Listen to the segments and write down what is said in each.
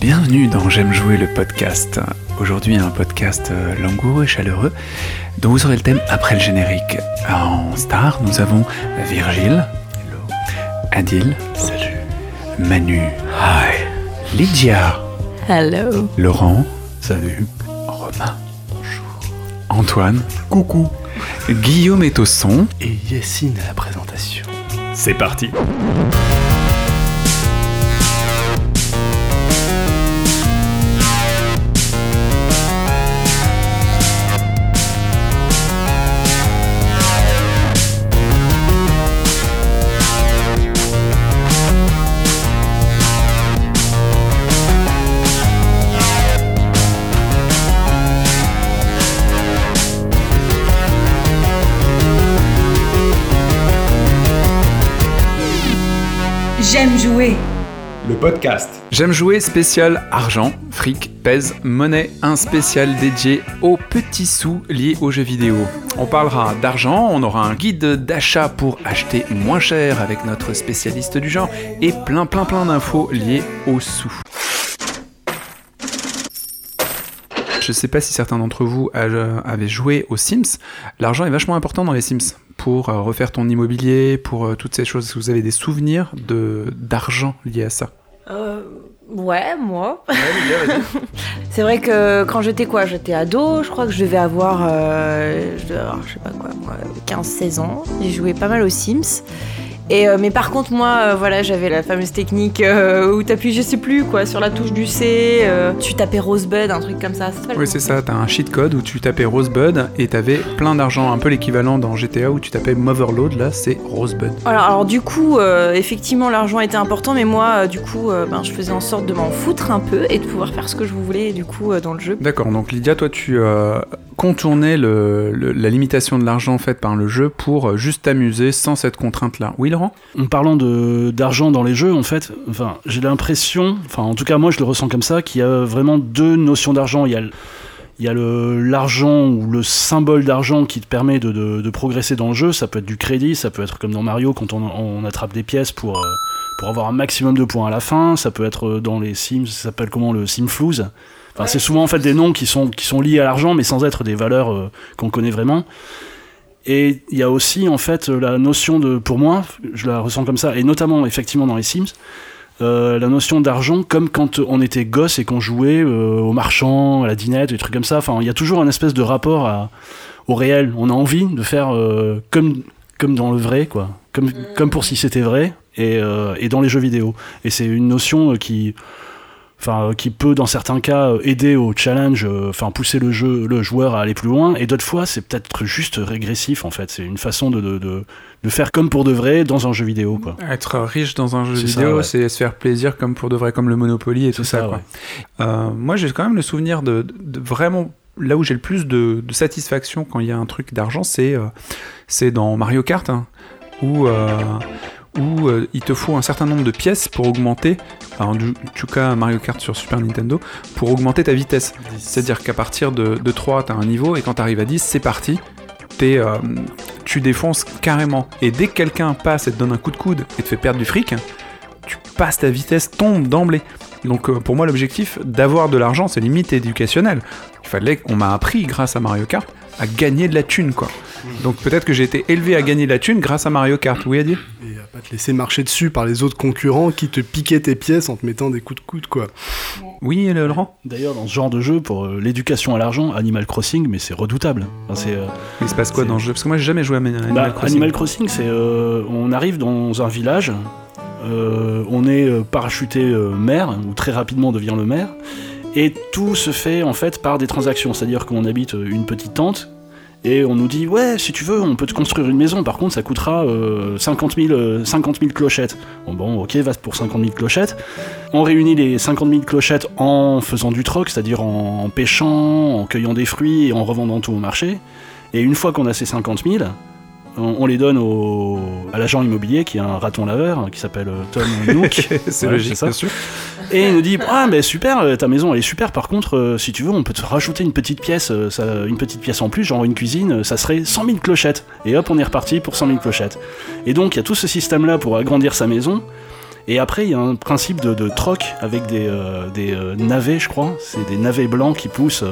Bienvenue dans J'aime jouer le podcast. Aujourd'hui un podcast euh, langoureux et chaleureux dont vous aurez le thème après le générique. En star, nous avons Virgile. Hello. Adil. Salut. Manu. Hi. Lydia. Hello. Laurent. Salut. Romain. Bonjour. Antoine. Coucou. Guillaume est au son. Et Yacine à la présentation. C'est parti. Podcast. J'aime jouer spécial argent, fric, pèse, monnaie, un spécial dédié aux petits sous liés aux jeux vidéo. On parlera d'argent, on aura un guide d'achat pour acheter moins cher avec notre spécialiste du genre et plein plein plein d'infos liées aux sous. Je sais pas si certains d'entre vous avaient joué aux Sims. L'argent est vachement important dans les Sims pour euh, refaire ton immobilier, pour euh, toutes ces choses. Est-ce que vous avez des souvenirs de d'argent liés à ça? Euh, ouais, moi. C'est vrai que quand j'étais quoi? J'étais ado, je crois que je devais avoir, euh, je, devais avoir, je sais pas quoi, moi, 15-16 ans. J'ai joué pas mal aux Sims. Et, euh, mais par contre, moi, euh, voilà, j'avais la fameuse technique euh, où t'appuies, je sais plus quoi, sur la touche du C, euh, tu tapais Rosebud, un truc comme ça. ça Oui, c'est ça. T'as un cheat code où tu tapais Rosebud et t'avais plein d'argent, un peu l'équivalent dans GTA où tu tapais Motherload. Là, c'est Rosebud. Alors, alors du coup, effectivement, l'argent était important, mais moi, du coup, ben, je faisais en sorte de m'en foutre un peu et de pouvoir faire ce que je voulais, du coup, dans le jeu. D'accord. Donc Lydia, toi, tu le- la limitation de l'argent faite par le jeu pour euh, juste t'amuser sans cette contrainte-là. Oui, Laurent? En parlant d'argent dans les jeux, en fait, enfin, j'ai l'impression, enfin, en tout cas, moi, je le ressens comme ça, qu'il y a vraiment deux notions d'argent. Il y a l'argent ou le symbole d'argent qui te permet de, progresser dans le jeu. Ça peut être du crédit, ça peut être comme dans Mario quand on, on attrape des pièces pour, euh, pour avoir un maximum de points à la fin. Ça peut être euh, dans les Sims, ça s'appelle comment le Simflouz. C'est souvent en fait des noms qui sont, qui sont liés à l'argent, mais sans être des valeurs euh, qu'on connaît vraiment. Et il y a aussi en fait la notion de, pour moi, je la ressens comme ça, et notamment effectivement dans les Sims, euh, la notion d'argent comme quand on était gosse et qu'on jouait euh, au marchand, à la dinette, des trucs comme ça. Enfin, il y a toujours un espèce de rapport au réel. On a envie de faire euh, comme, comme dans le vrai, quoi. Comme, comme pour si c'était vrai, et, euh, et dans les jeux vidéo. Et c'est une notion euh, qui enfin euh, qui peut dans certains cas euh, aider au challenge euh, enfin pousser le jeu le joueur à aller plus loin et d'autres fois c'est peut-être juste régressif en fait c'est une façon de, de, de, de faire comme pour de vrai dans un jeu vidéo quoi Être riche dans un jeu vidéo, ouais. c'est se faire plaisir comme pour de vrai, comme le Monopoly et tout ça. ça, quoi. ouais. Euh, moi, j'ai quand même le souvenir de, vraiment là où j'ai le plus de, satisfaction quand il y a un truc d'argent, c'est euh, c'est dans Mario Kart, hein, où euh, où euh, il te faut un certain nombre de pièces pour augmenter, en tout cas Mario Kart sur Super Nintendo, pour augmenter ta vitesse. C'est-à-dire qu'à partir de, de 3, tu as un niveau, et quand tu arrives à 10, c'est parti. Euh, tu défonces carrément. Et dès que quelqu'un passe et te donne un coup de coude et te fait perdre du fric, tu passes ta vitesse, tombe d'emblée. Donc euh, pour moi, l'objectif d'avoir de l'argent, c'est limite éducationnel. Il fallait qu'on m'a appris, grâce à Mario Kart, à gagner de la thune, quoi. Donc peut-être que j'ai été élevé à gagner de la thune grâce à Mario Kart. Oui, Adi? Et à pas te laisser marcher dessus par les autres concurrents qui te piquaient tes pièces en te mettant des coups de coude, quoi. Oui, Laurent? D'ailleurs dans ce genre de jeu pour euh, l'éducation à l'argent Animal Crossing mais c'est redoutable Enfin, c'est euh, Il se passe quoi dans le jeu? Parce que moi, j'ai jamais joué à Animal Bah, Crossing. Animal Crossing, c'est euh, on arrive dans un village, on est euh, parachuté euh, maire ou très rapidement on devient le maire, et tout se fait en fait par des transactions, c'est-à-dire qu'on habite euh, une petite tente. Et on nous dit, ouais, si tu veux, on peut te construire une maison. Par contre, ça coûtera euh, 50, 000, euh, 50 000 clochettes. Bon, bon, ok, va pour 50 000 clochettes. On réunit les 50 000 clochettes en faisant du troc, c'est-à-dire en pêchant, en cueillant des fruits et en revendant tout au marché. Et une fois qu'on a ces 50 000, on, on les donne au, à l'agent immobilier qui est un raton laveur hein, qui s'appelle euh, Tom Nook. c'est Ouais, logique, ça. bien sûr. Et il nous dit ah mais super euh, ta maison elle est super par contre euh, si tu veux on peut te rajouter une petite pièce euh, ça- une petite pièce en plus genre une cuisine ça serait 100 000 clochettes et hop on est reparti pour 100 000 clochettes et donc il y a tout ce système là pour agrandir sa maison Et après, il y a un principe de, de troc avec des, euh, des navets, je crois. C'est des navets blancs qui poussent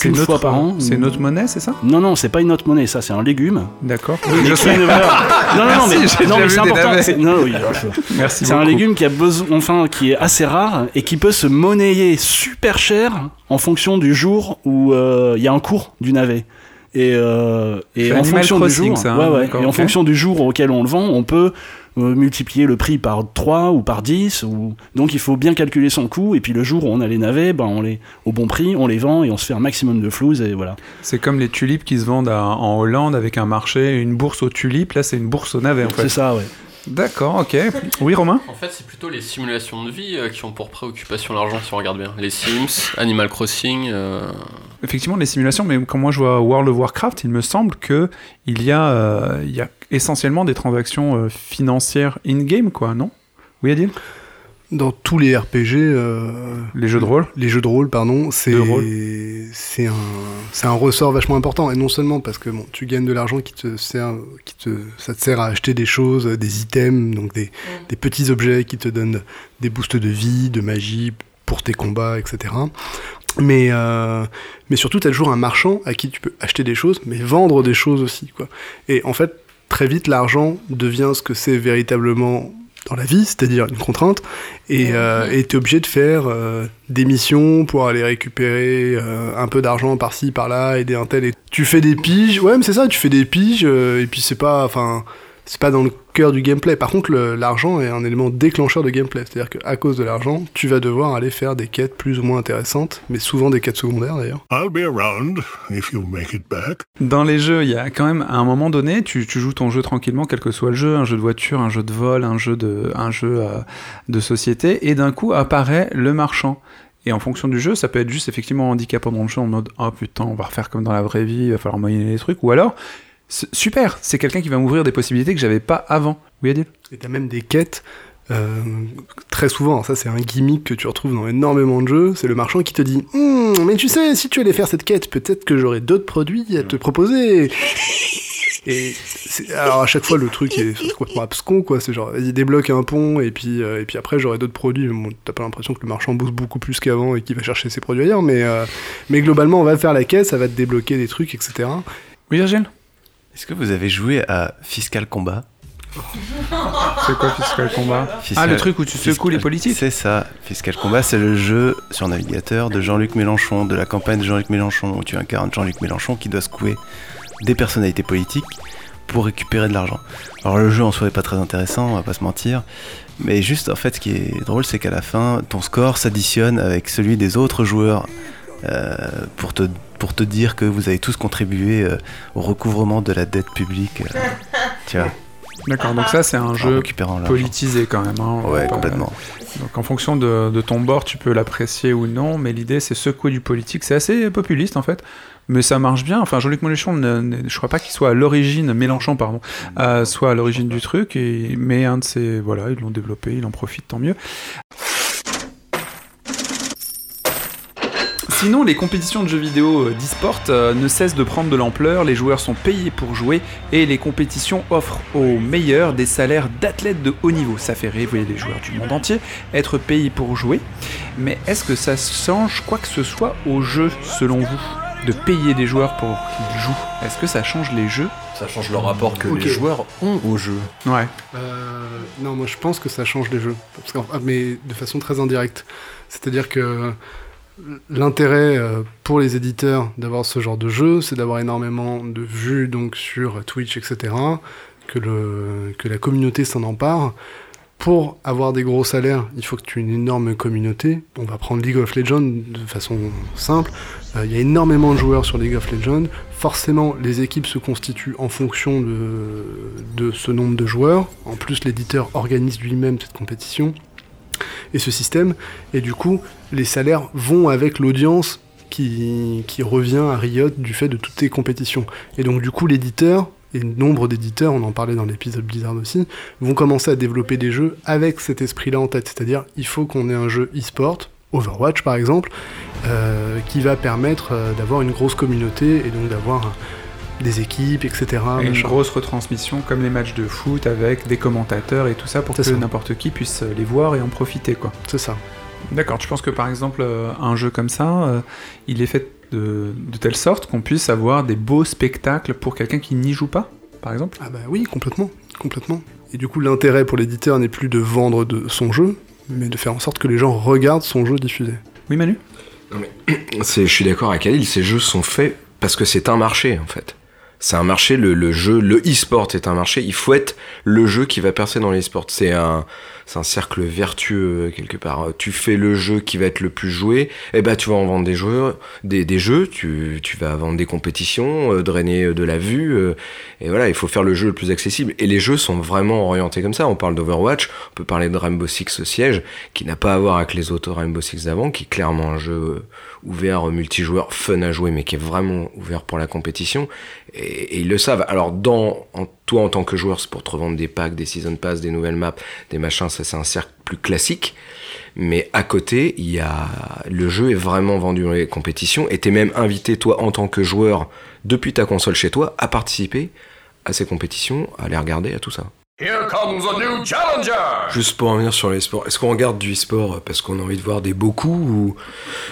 C'est notre, fois par an. C'est notre monnaie, c'est ça? Non, non, c'est pas une autre monnaie, ça, c'est un légume. D'accord. A une valeur- Non, non, Merci, mais, non, mais c'est important. c'est- non, oui, je- un légume qui a besoin, enfin, qui est assez rare et qui peut se monnayer super cher en fonction du jour où euh, il y a un cours du navet. Et, euh, et en Animal fonction du Crossing, jour, ça, hein, ouais, ouais. d'accord, et en ok. fonction du jour auquel on le vend, on peut euh, multiplier le prix par 3 ou par 10 ou donc il faut bien calculer son coût et puis le jour où on a les navets ben on les au bon prix on les vend et on se fait un maximum de flouze et voilà C'est comme les tulipes qui se vendent à- en Hollande avec un marché, une bourse aux tulipes. Là, c'est une bourse au navet, en c'est fait. ça ouais D'accord, ok. Oui, Romain? En fait, c'est plutôt les simulations de vie euh, qui ont pour préoccupation l'argent, si on regarde bien. Les Sims, Animal Crossing. euh, Effectivement, les simulations, mais quand moi je vois World of Warcraft, il me semble que il y a, euh, il y a essentiellement des transactions euh, financières in-game, quoi, non? Oui, Adil? Dans tous les RPG, euh, Les jeux de rôle? les jeux de rôle, pardon, c'est De rôle. c'est un c'est un ressort vachement important et non seulement parce que bon, tu gagnes de l'argent qui te sert qui te ça te sert à acheter des choses, des items, donc des, des petits objets qui te donnent des boosts de vie, de magie pour tes combats, etc. Mais euh, mais surtout, tu as toujours un marchand à qui tu peux acheter des choses, mais vendre des choses aussi, quoi. Et en fait, très vite, l'argent devient ce que c'est véritablement dans la vie, c'est-à-dire une contrainte, et euh, et t'es obligé de faire euh, des missions pour aller récupérer euh, un peu d'argent par-ci, par-là, aider un tel. Et tu fais des piges, ouais, mais c'est ça, tu fais des piges, euh, et puis c'est pas, enfin, c'est pas dans le cœur du gameplay. Par contre, l'argent est un élément déclencheur de gameplay, c'est-à-dire qu'à cause de l'argent, tu vas devoir aller faire des quêtes plus ou moins intéressantes, mais souvent des quêtes secondaires d'ailleurs. I'll be around if you make it back. Dans les jeux, il y a quand même, à un moment donné, tu, tu joues ton jeu tranquillement, quel que soit le jeu, un jeu de voiture, un jeu de vol, un jeu de, un jeu euh, de société, et d'un coup apparaît le marchand. Et en fonction du jeu, ça peut être juste effectivement handicapant dans le jeu en mode oh putain, on va refaire comme dans la vraie vie, il va falloir moyenner les trucs, ou alors super, c'est quelqu'un qui va m'ouvrir des possibilités que j'avais pas avant. Oui, Adil? Et t'as même des quêtes. euh, très souvent, alors ça c'est un gimmick que tu retrouves dans énormément de jeux, c'est le marchand qui te dit Hum, mais tu sais, si tu allais faire cette quête, peut-être que j'aurais d'autres produits à te proposer. Et alors à chaque fois le truc est complètement abscon quoi, c'est genre vas-y débloque un pont et puis euh, et puis après j'aurai d'autres produits. Bon, t'as pas l'impression que le marchand bosse beaucoup plus qu'avant et qu'il va chercher ses produits ailleurs, mais euh, mais globalement on va faire la quête, ça va te débloquer des trucs etc. Oui, Virgile? Est-ce que vous avez joué à Fiscal Combat C'est quoi Fiscal Combat Ah, le truc où tu secoues Fiscal- les politiques C'est ça. Fiscal Combat, c'est le jeu sur navigateur de Jean-Luc Mélenchon, de la campagne de Jean-Luc Mélenchon, où tu incarnes Jean-Luc Mélenchon qui doit secouer des personnalités politiques pour récupérer de l'argent. Alors le jeu en soi est pas très intéressant, on va pas se mentir, mais juste en fait ce qui est drôle c'est qu'à la fin ton score s'additionne avec celui des autres joueurs euh, pour, te, pour te dire que vous avez tous contribué euh, au recouvrement de la dette publique. euh, tu vois, D'accord, donc ça c'est un jeu politisé quand même. hein. Ouais, Pas- complètement. Donc en fonction de, de ton bord, tu peux l'apprécier ou non, mais l'idée c'est secouer du politique. C'est assez populiste en fait, mais ça marche bien. Enfin, Jean-Luc Mélenchon, je crois pas qu'il soit à l'origine, Mélenchon pardon, euh, soit à l'origine du truc, et, mais un de ces, voilà, ils l'ont développé, il en profite, tant mieux. Sinon, les compétitions de jeux vidéo euh, d'e-sport euh, ne cessent de prendre de l'ampleur, les joueurs sont payés pour jouer et les compétitions offrent aux meilleurs des salaires d'athlètes de haut niveau. Ça fait rêver les joueurs du monde entier, être payés pour jouer. Mais est-ce que ça change quoi que ce soit au jeu, selon vous De payer des joueurs pour qu'ils jouent? Est-ce que ça change les jeux? Ça change le rapport que les joueurs ont au jeu. Ouais. Euh, non, moi je pense que ça change les jeux, parce ah, mais de façon très indirecte. C'est-à-dire que l'intérêt euh, pour les éditeurs d'avoir ce genre de jeu, c'est d'avoir énormément de vues donc sur Twitch, etc. Que, le, que la communauté s'en empare. Pour avoir des gros salaires, il faut que tu aies une énorme communauté. On va prendre League of Legends de façon simple. Euh, Il y a énormément de joueurs sur League of Legends. Forcément, les équipes se constituent en fonction de, de ce nombre de joueurs. En plus, l'éditeur organise lui-même cette compétition et ce système. Et du coup, les salaires vont avec l'audience qui, revient à Riot du fait de toutes ces compétitions. Et donc, du coup, l'éditeur, et nombre d'éditeurs, on en parlait dans l'épisode Blizzard aussi, vont commencer à développer des jeux avec cet esprit-là en tête. C'est-à-dire, il faut qu'on ait un jeu e-sport, Overwatch par exemple, euh, qui va permettre euh, d'avoir une grosse communauté et donc d'avoir des équipes, etc. Et une grosse retransmission comme les matchs de foot avec des commentateurs et tout ça pour que n'importe qui puisse les voir et en profiter quoi. C'est ça. D'accord, tu penses que par exemple euh, un jeu comme ça, euh, il est fait de, de telle sorte qu'on puisse avoir des beaux spectacles pour quelqu'un qui n'y joue pas, par exemple? Ah bah oui, complètement, complètement. Et du coup, l'intérêt pour l'éditeur n'est plus de vendre de son jeu, mais de faire en sorte que les gens regardent son jeu diffusé. Oui Manu? C'est- Je suis d'accord avec Khalil, ces jeux sont faits parce que c'est un marché en fait. C'est un marché, le, le jeu, le e-sport est un marché. Il faut être le jeu qui va percer dans l'e-sport. C'est un, c'est un cercle vertueux quelque part. Tu fais le jeu qui va être le plus joué, et ben tu vas en vendre des joueurs, des, des jeux. Tu, tu vas vendre des compétitions, euh, drainer de la vue. euh, et voilà, il faut faire le jeu le plus accessible. Et les jeux sont vraiment orientés comme ça. On parle d'Overwatch, on peut parler de Rainbow Six Siege, qui n'a pas à voir avec les autres Rainbow Six d'avant, qui est clairement un jeu euh, ouvert, euh, multijoueur, fun à jouer, mais qui est vraiment ouvert pour la compétition. Et, ils le savent. Alors, dans, en, toi, en tant que joueur, c'est pour te revendre des packs, des season pass, des nouvelles maps, des machins, ça c'est un cercle plus classique. Mais à côté, il y a le jeu est vraiment vendu dans les compétitions et t'es même invité toi en tant que joueur depuis ta console chez toi à participer à ces compétitions, à les regarder, à tout ça. Here comes a new challenger! Juste pour revenir sur les sports, est-ce qu'on regarde du sport parce qu'on a envie de voir des beaux coups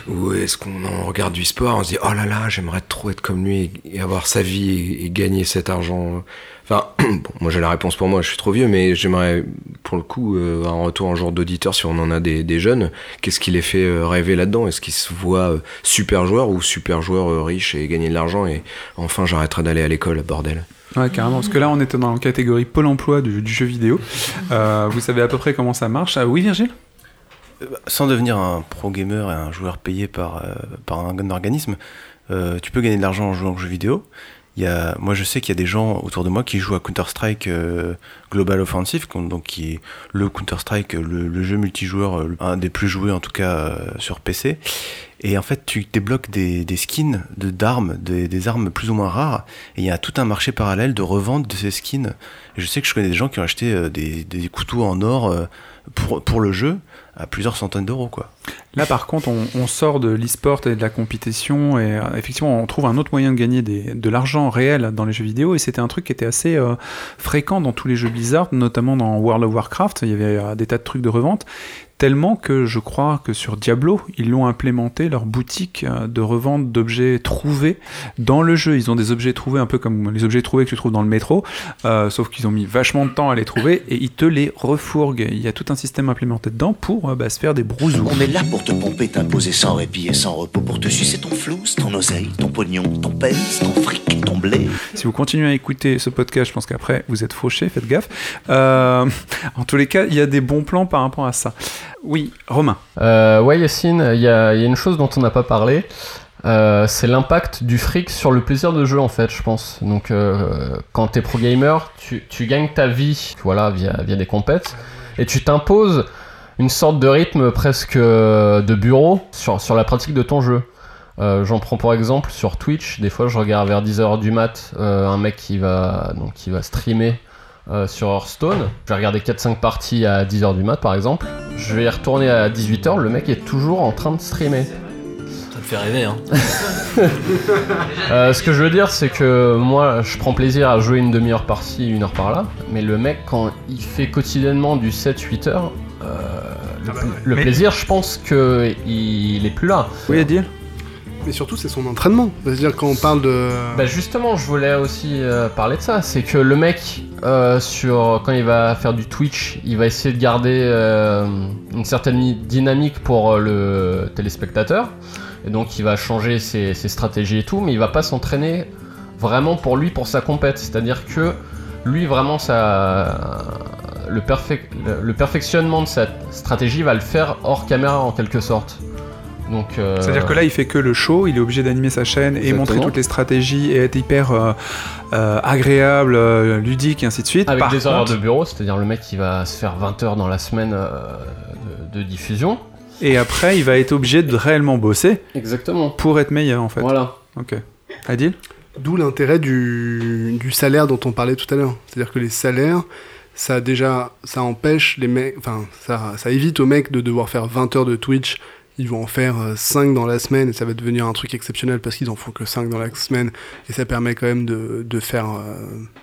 ou, est-ce qu'on en regarde du sport on se dit oh là là j'aimerais trop être comme lui et, avoir sa vie et, gagner cet argent Enfin, bon, moi j'ai la réponse pour moi, je suis trop vieux, mais j'aimerais pour le coup euh, un retour un jour d'auditeur si on en a des, des jeunes. Qu'est-ce qui les fait euh, rêver là-dedans? Est-ce qu'ils se voient euh, super joueurs ou super joueurs riches et gagner de l'argent et enfin j'arrêterai d'aller à l'école, bordel? Ouais, carrément. Parce que là, on était dans la catégorie Pôle emploi du, jeu vidéo. Euh, vous savez à peu près comment ça marche. Ah, oui, Virgile? Sans devenir un pro gamer et un joueur payé par, euh, un organisme, euh, tu peux gagner de l'argent en jouant aux jeux vidéo. Y a, moi, je sais qu'il y a des gens autour de moi qui jouent à Counter-Strike euh, Global Offensive, donc qui est le Counter-Strike, le, jeu multijoueur, euh, un des plus joués en tout cas euh, sur PC. Et en fait, tu débloques des, skins d'armes, des, armes plus ou moins rares. Et il y a tout un marché parallèle de revente de ces skins. Je sais que je connais des gens qui ont acheté des, des couteaux en or pour, pour le jeu à plusieurs centaines d'euros, quoi. Là, par contre, on, sort de l'e-sport et de la compétition, et euh, effectivement, on trouve un autre moyen de gagner de l'argent réel dans les jeux vidéo, et c'était un truc qui était assez euh, fréquent dans tous les jeux Blizzard, notamment dans World of Warcraft, il y avait euh, des tas de trucs de revente, tellement que je crois que sur Diablo, ils l'ont implémenté, leur boutique euh, de revente d'objets trouvés dans le jeu. Ils ont des objets trouvés un peu comme les objets trouvés que tu trouves dans le métro, euh, sauf qu'ils ont mis vachement de temps à les trouver, et ils te les refourguent. Il y a tout un système implémenté dedans pour euh, bah, se faire des brousous. On est là pour te pomper, t'imposer sans répit et sans repos, pour te sucer ton flouze, ton oseille, ton pognon, ton pèse, ton fric, ton blé. Si vous continuez à écouter ce podcast, je pense qu'après vous êtes fauché, faites gaffe. Euh, en tous les cas, il y a des bons plans par rapport à ça. Oui, Romain. Euh, ouais, Yacine, il y a, une chose dont on n'a pas parlé. Euh, c'est l'impact du fric sur le plaisir de jeu en fait je pense donc euh, quand t'es pro gamer tu, gagnes ta vie voilà via, des compètes et tu t'imposes une sorte de rythme presque euh, de bureau sur, la pratique de ton jeu Euh, j'en prends pour exemple sur Twitch des fois je regarde vers 10h du mat un mec qui va donc qui va streamer euh, sur Hearthstone. Je vais regarder 4-5 parties à 10h du mat par exemple. Je vais y retourner à 18h, le mec est toujours en train de streamer. Ça te fait rêver, hein. Euh, ce que je veux dire, c'est que moi, je prends plaisir à jouer une demi-heure par-ci, une heure par-là, mais le mec, quand il fait quotidiennement du 7-8 heures, euh, le, le Mais- plaisir, je pense que il est plus là. Oui, Adil Mais surtout, c'est son entraînement. C'est-à-dire, quand on parle de. Bah justement, je voulais aussi euh, parler de ça. C'est que le mec, euh, sur quand il va faire du Twitch, il va essayer de garder euh, une certaine dynamique pour le téléspectateur. Et donc, il va changer ses, stratégies et tout, mais il va pas s'entraîner vraiment pour lui, pour sa compète. C'est-à-dire que lui, vraiment, ça, le- le perfectionnement de sa stratégie va le faire hors caméra en quelque sorte. Donc, euh, C'est-à-dire que là, il fait que le show, il est obligé d'animer sa chaîne et montrer toutes les stratégies et être hyper euh, euh, agréable, euh, ludique et ainsi de suite. Avec Par des horaires contre- de bureau, c'est-à-dire le mec qui va se faire 20 heures dans la semaine euh, de, de diffusion. Et après, il va être obligé de réellement bosser. Exactement. Pour être meilleur, en fait. Voilà. Ok. Adil D'où l'intérêt du, du salaire dont on parlait tout à l'heure. C'est-à-dire que les salaires, ça déjà, ça empêche les mecs, enfin, ça, ça évite aux mecs de devoir faire 20 heures de Twitch ils vont en faire 5 dans la semaine et ça va devenir un truc exceptionnel parce qu'ils en font que 5 dans la semaine et ça permet quand même de, de faire,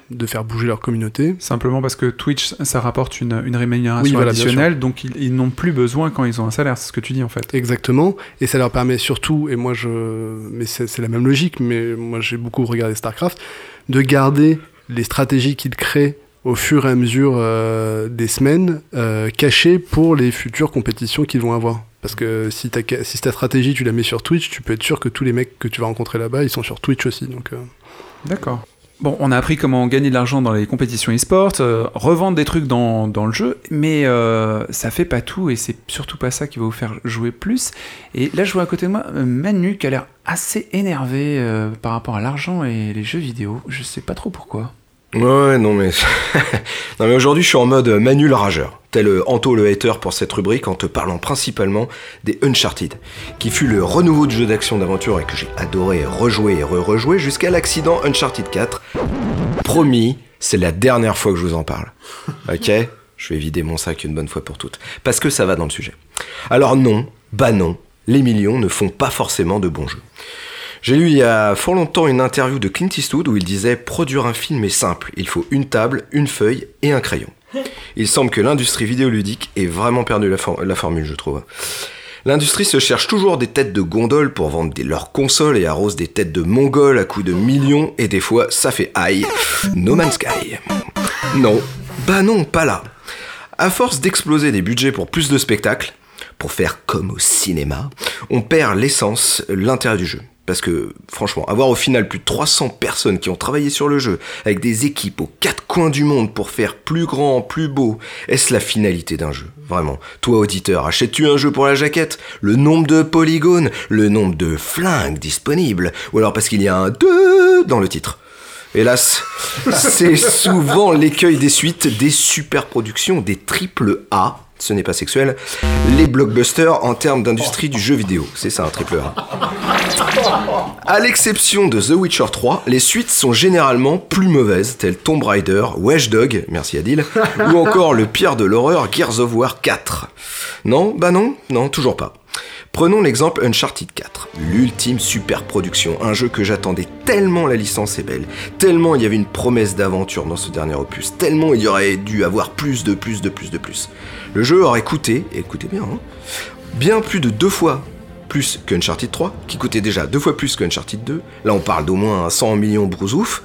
de faire bouger leur communauté. Simplement parce que Twitch, ça rapporte une, une rémunération additionnelle, donc ils, ils n'ont plus besoin quand ils ont un salaire, c'est ce que tu dis en fait. Exactement, et ça leur permet surtout, et moi je. Mais c'est la même logique, mais moi j'ai beaucoup regardé StarCraft, de garder les stratégies qu'ils créent au fur et à mesure euh, des semaines euh, cachées pour les futures compétitions qu'ils vont avoir. Parce que si, si ta stratégie tu la mets sur Twitch, tu peux être sûr que tous les mecs que tu vas rencontrer là-bas, ils sont sur Twitch aussi. Donc, euh. D'accord. Bon, on a appris comment gagner de l'argent dans les compétitions e-sport, revendre des trucs dans, dans le jeu, mais ça fait pas tout et c'est surtout pas ça qui va vous faire jouer plus. Et là, je vois à côté de moi Manu qui a l'air assez énervé par rapport à l'argent et les jeux vidéo. Je sais pas trop pourquoi. Ouais, non mais... non mais aujourd'hui je suis en mode Manu le rageur, tel Anto le hater pour cette rubrique en te parlant principalement des Uncharted, qui fut le renouveau du jeu d'action d'aventure et que j'ai adoré rejouer et re-rejouer jusqu'à l'accident Uncharted 4. Promis, c'est la dernière fois que je vous en parle. Ok? Je vais vider mon sac une bonne fois pour toutes. Parce que ça va dans le sujet. Alors non, bah non, les millions ne font pas forcément de bons jeux. J'ai lu il y a fort longtemps une interview de Clint Eastwood où il disait Produire un film est simple, il faut une table, une feuille et un crayon. Il semble que l'industrie vidéoludique ait vraiment perdu la, formule, je trouve. L'industrie se cherche toujours des têtes de gondole pour vendre leurs consoles et arrose des têtes de mongols à coups de millions et des fois ça fait aïe. No Man's Sky. Non, bah non, pas là. À force d'exploser des budgets pour plus de spectacles, pour faire comme au cinéma, on perd l'essence, l'intérêt du jeu. Parce que franchement, avoir au final plus de 300 personnes qui ont travaillé sur le jeu, avec des équipes aux quatre coins du monde pour faire plus grand, plus beau, est-ce la finalité d'un jeu? Vraiment. Toi auditeur, achètes-tu un jeu pour la jaquette? Le nombre de polygones Le nombre de flingues disponibles Ou alors parce qu'il y a un 2 dans le titre? Hélas, c'est souvent l'écueil des suites, des super productions, des triple A ce n'est pas sexuel, les blockbusters en termes d'industrie du jeu vidéo. C'est ça un triple A. À l'exception de The Witcher 3, les suites sont généralement plus mauvaises, telles Tomb Raider, Dog, merci Adil, ou encore le pire de l'horreur Gears of War 4. Non, bah non, non, toujours pas. Prenons l'exemple Uncharted 4, l'ultime super production, un jeu que j'attendais tellement la licence est belle, tellement il y avait une promesse d'aventure dans ce dernier opus, tellement il y aurait dû avoir plus de plus de plus de plus. Le jeu aurait coûté, écoutez bien, hein, bien plus de deux fois plus qu'Uncharted 3, qui coûtait déjà deux fois plus qu'Uncharted 2, là on parle d'au moins 100 millions brousouf,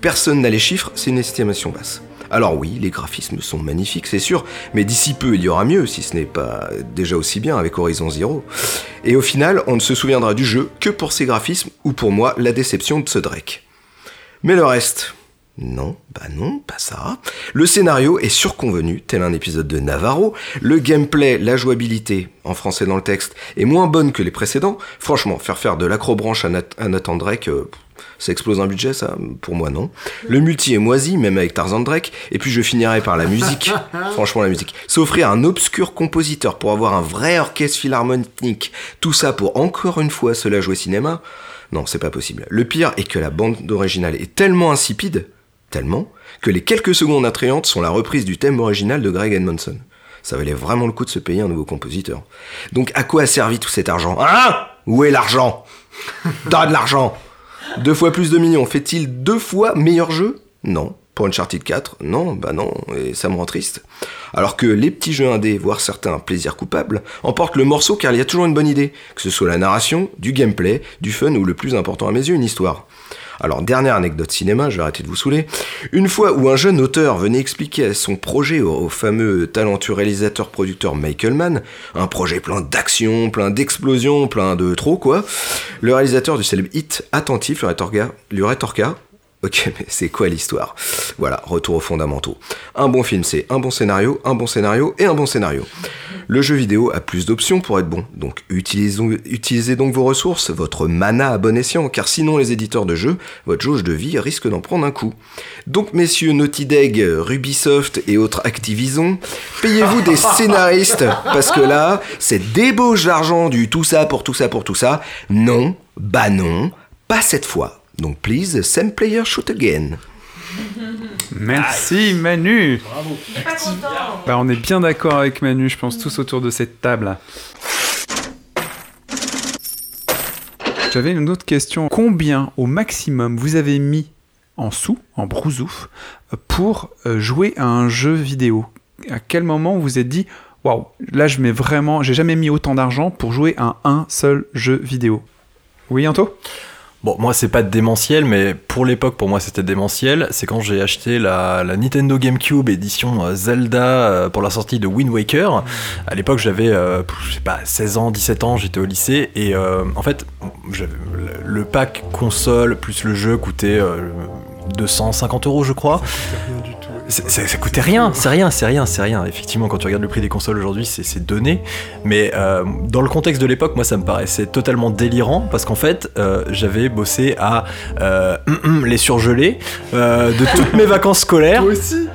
personne n'a les chiffres, c'est une estimation basse. Alors oui, les graphismes sont magnifiques, c'est sûr, mais d'ici peu il y aura mieux, si ce n'est pas déjà aussi bien avec Horizon Zero. Et au final, on ne se souviendra du jeu que pour ses graphismes, ou pour moi, la déception de ce Drake. Mais le reste, non, bah non, pas ça. Le scénario est surconvenu, tel un épisode de Navarro. Le gameplay, la jouabilité, en français dans le texte, est moins bonne que les précédents. Franchement, faire faire de l'acrobranche à, Nathan Drake, euh, ça explose un budget, ça Pour moi, non. Le multi est moisi, même avec Tarzan Drake. Et puis je finirai par la musique. Franchement, la musique. S'offrir un obscur compositeur pour avoir un vrai orchestre philharmonique. Tout ça pour encore une fois cela jouer cinéma. Non, c'est pas possible. Le pire est que la bande originale est tellement insipide, tellement, que les quelques secondes attrayantes sont la reprise du thème original de Greg Edmondson. Ça valait vraiment le coup de se payer un nouveau compositeur. Donc à quoi a servi tout cet argent? Hein? Où est l'argent? Donne l'argent deux fois plus de millions, fait-il deux fois meilleur jeu? Non. Pour Uncharted 4, non, bah non, et ça me rend triste. Alors que les petits jeux indés, voire certains plaisirs coupables, emportent le morceau car il y a toujours une bonne idée, que ce soit la narration, du gameplay, du fun ou le plus important à mes yeux, une histoire. Alors, dernière anecdote cinéma, je vais arrêter de vous saouler. Une fois où un jeune auteur venait expliquer son projet au, fameux talentueux réalisateur-producteur Michael Mann, un projet plein d'action, plein d'explosions, plein de trop quoi, le réalisateur du célèbre hit attentif lui rétorqua Ok, mais c'est quoi l'histoire? Voilà, retour aux fondamentaux. Un bon film, c'est un bon scénario, un bon scénario et un bon scénario. Le jeu vidéo a plus d'options pour être bon, donc utilisez, donc vos ressources, votre mana à bon escient, car sinon les éditeurs de jeux, votre jauge de vie risque d'en prendre un coup. Donc messieurs Naughty Dog, Rubisoft et autres Activision, payez-vous des scénaristes, parce que là, cette débauche d'argent du tout ça pour tout ça pour tout ça, non, bah non, pas cette fois. Donc, please, same player shoot again. Merci Manu. Bravo. Bah, on est bien d'accord avec Manu, je pense tous autour de cette table. J'avais une autre question. Combien au maximum vous avez mis en sous, en brousouf, pour euh, jouer à un jeu vidéo? À quel moment vous vous êtes dit, waouh, là je mets vraiment, j'ai jamais mis autant d'argent pour jouer à un seul jeu vidéo Oui, Anto? Bon, moi, c'est pas démentiel, mais pour l'époque, pour moi, c'était démentiel. C'est quand j'ai acheté la, Nintendo GameCube édition euh, Zelda euh, pour la sortie de Wind Waker. À l'époque, j'avais, euh, je sais pas, 16 ans, 17 ans, j'étais au lycée. Et en fait, le- pack console plus le jeu coûtait euh, 250 euros, je crois. Ça, coûtait rien, c'est rien, c'est rien, c'est rien. Effectivement, quand tu regardes le prix des consoles aujourd'hui, c'est donné. Mais euh, dans le contexte de l'époque, moi, ça me paraissait totalement délirant parce qu'en fait, euh, j'avais bossé à euh, les surgelés de toutes mes vacances scolaires. aussi?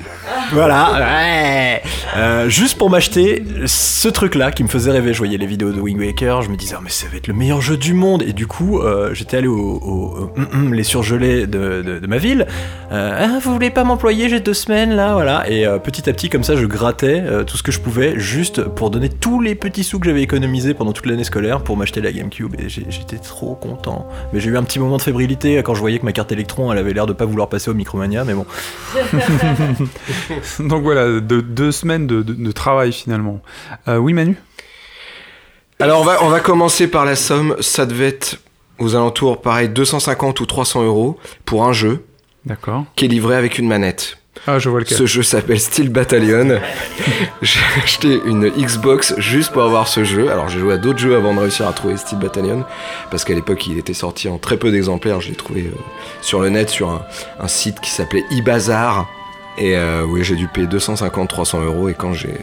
Voilà, ouais. Euh, juste pour m'acheter ce truc-là qui me faisait rêver. Je voyais les vidéos de Wind Waker, je me disais, Ah, mais ça va être le meilleur jeu du monde. Et du coup, euh, j'étais allé au, au- au- les surgelés de, ma ville. Euh, Ah, vous voulez pas m'employer J'ai deux semaines là, voilà. Et petit à petit, comme ça, je grattais tout ce que je pouvais juste pour donner tous les petits sous que j'avais économisés pendant toute l'année scolaire pour m'acheter la GameCube. Et j'étais trop content. Mais j'ai eu un petit moment de fébrilité quand je voyais que ma carte électron, elle avait l'air de pas vouloir passer au Micromania, mais bon. Donc voilà, de, deux semaines de, de- de travail finalement. Euh, oui, Manu? Alors on va, on va commencer par la somme. Ça devait être aux alentours, pareil, 250 ou 300 euros pour un jeu D'accord. qui est livré avec une manette. Ah, je vois lequel. Ce jeu s'appelle Steel Battalion. j'ai acheté une Xbox juste pour avoir ce jeu. Alors j'ai joué à d'autres jeux avant de réussir à trouver Steel Battalion. Parce qu'à l'époque il était sorti en très peu d'exemplaires. Je l'ai trouvé euh, sur le net sur un, un site qui s'appelait eBazaar. Et euh, oui, j'ai dû payer 250-300 euros. Et quand j'ai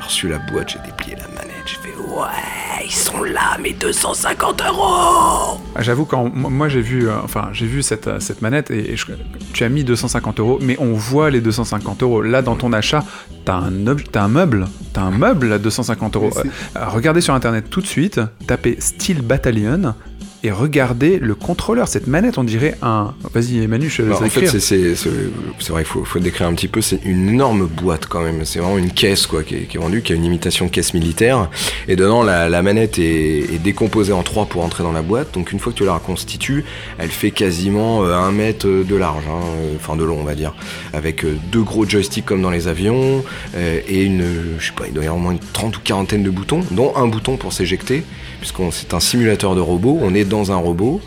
reçu la boîte, j'ai déplié la manette. J'ai fait ouais, ils sont là, mes 250 euros Ah, J'avoue quand moi j'ai vu, euh, enfin j'ai vu cette, euh, cette manette et, et je- tu as mis 250 euros, mais on voit les 250 euros. Là dans ton achat, t'as un, un meuble, t'as un meuble à 250 euros. Euh, regardez sur internet tout de suite, tapez Steel Battalion et regardez le contrôleur. Cette manette, on dirait un. Vas-y, Emmanuel, je Bah, en fait, c'est, vrai, il faut, faut décrire un petit peu. C'est une énorme boîte quand même. C'est vraiment une caisse quoi, qui, est, qui est vendue, qui a une imitation caisse militaire. Et dedans, la, la manette est, est décomposée en trois pour entrer dans la boîte. Donc une fois que tu la reconstitues, elle fait quasiment euh, un mètre de large, hein, euh, enfin de long, on va dire, avec euh, deux gros joysticks comme dans les avions et une, je sais pas, il doit y avoir au moins une trente ou quarantaine de boutons, dont un bouton pour s'éjecter. Puisqu'on c'est un simulateur de robot, on est dans un robot,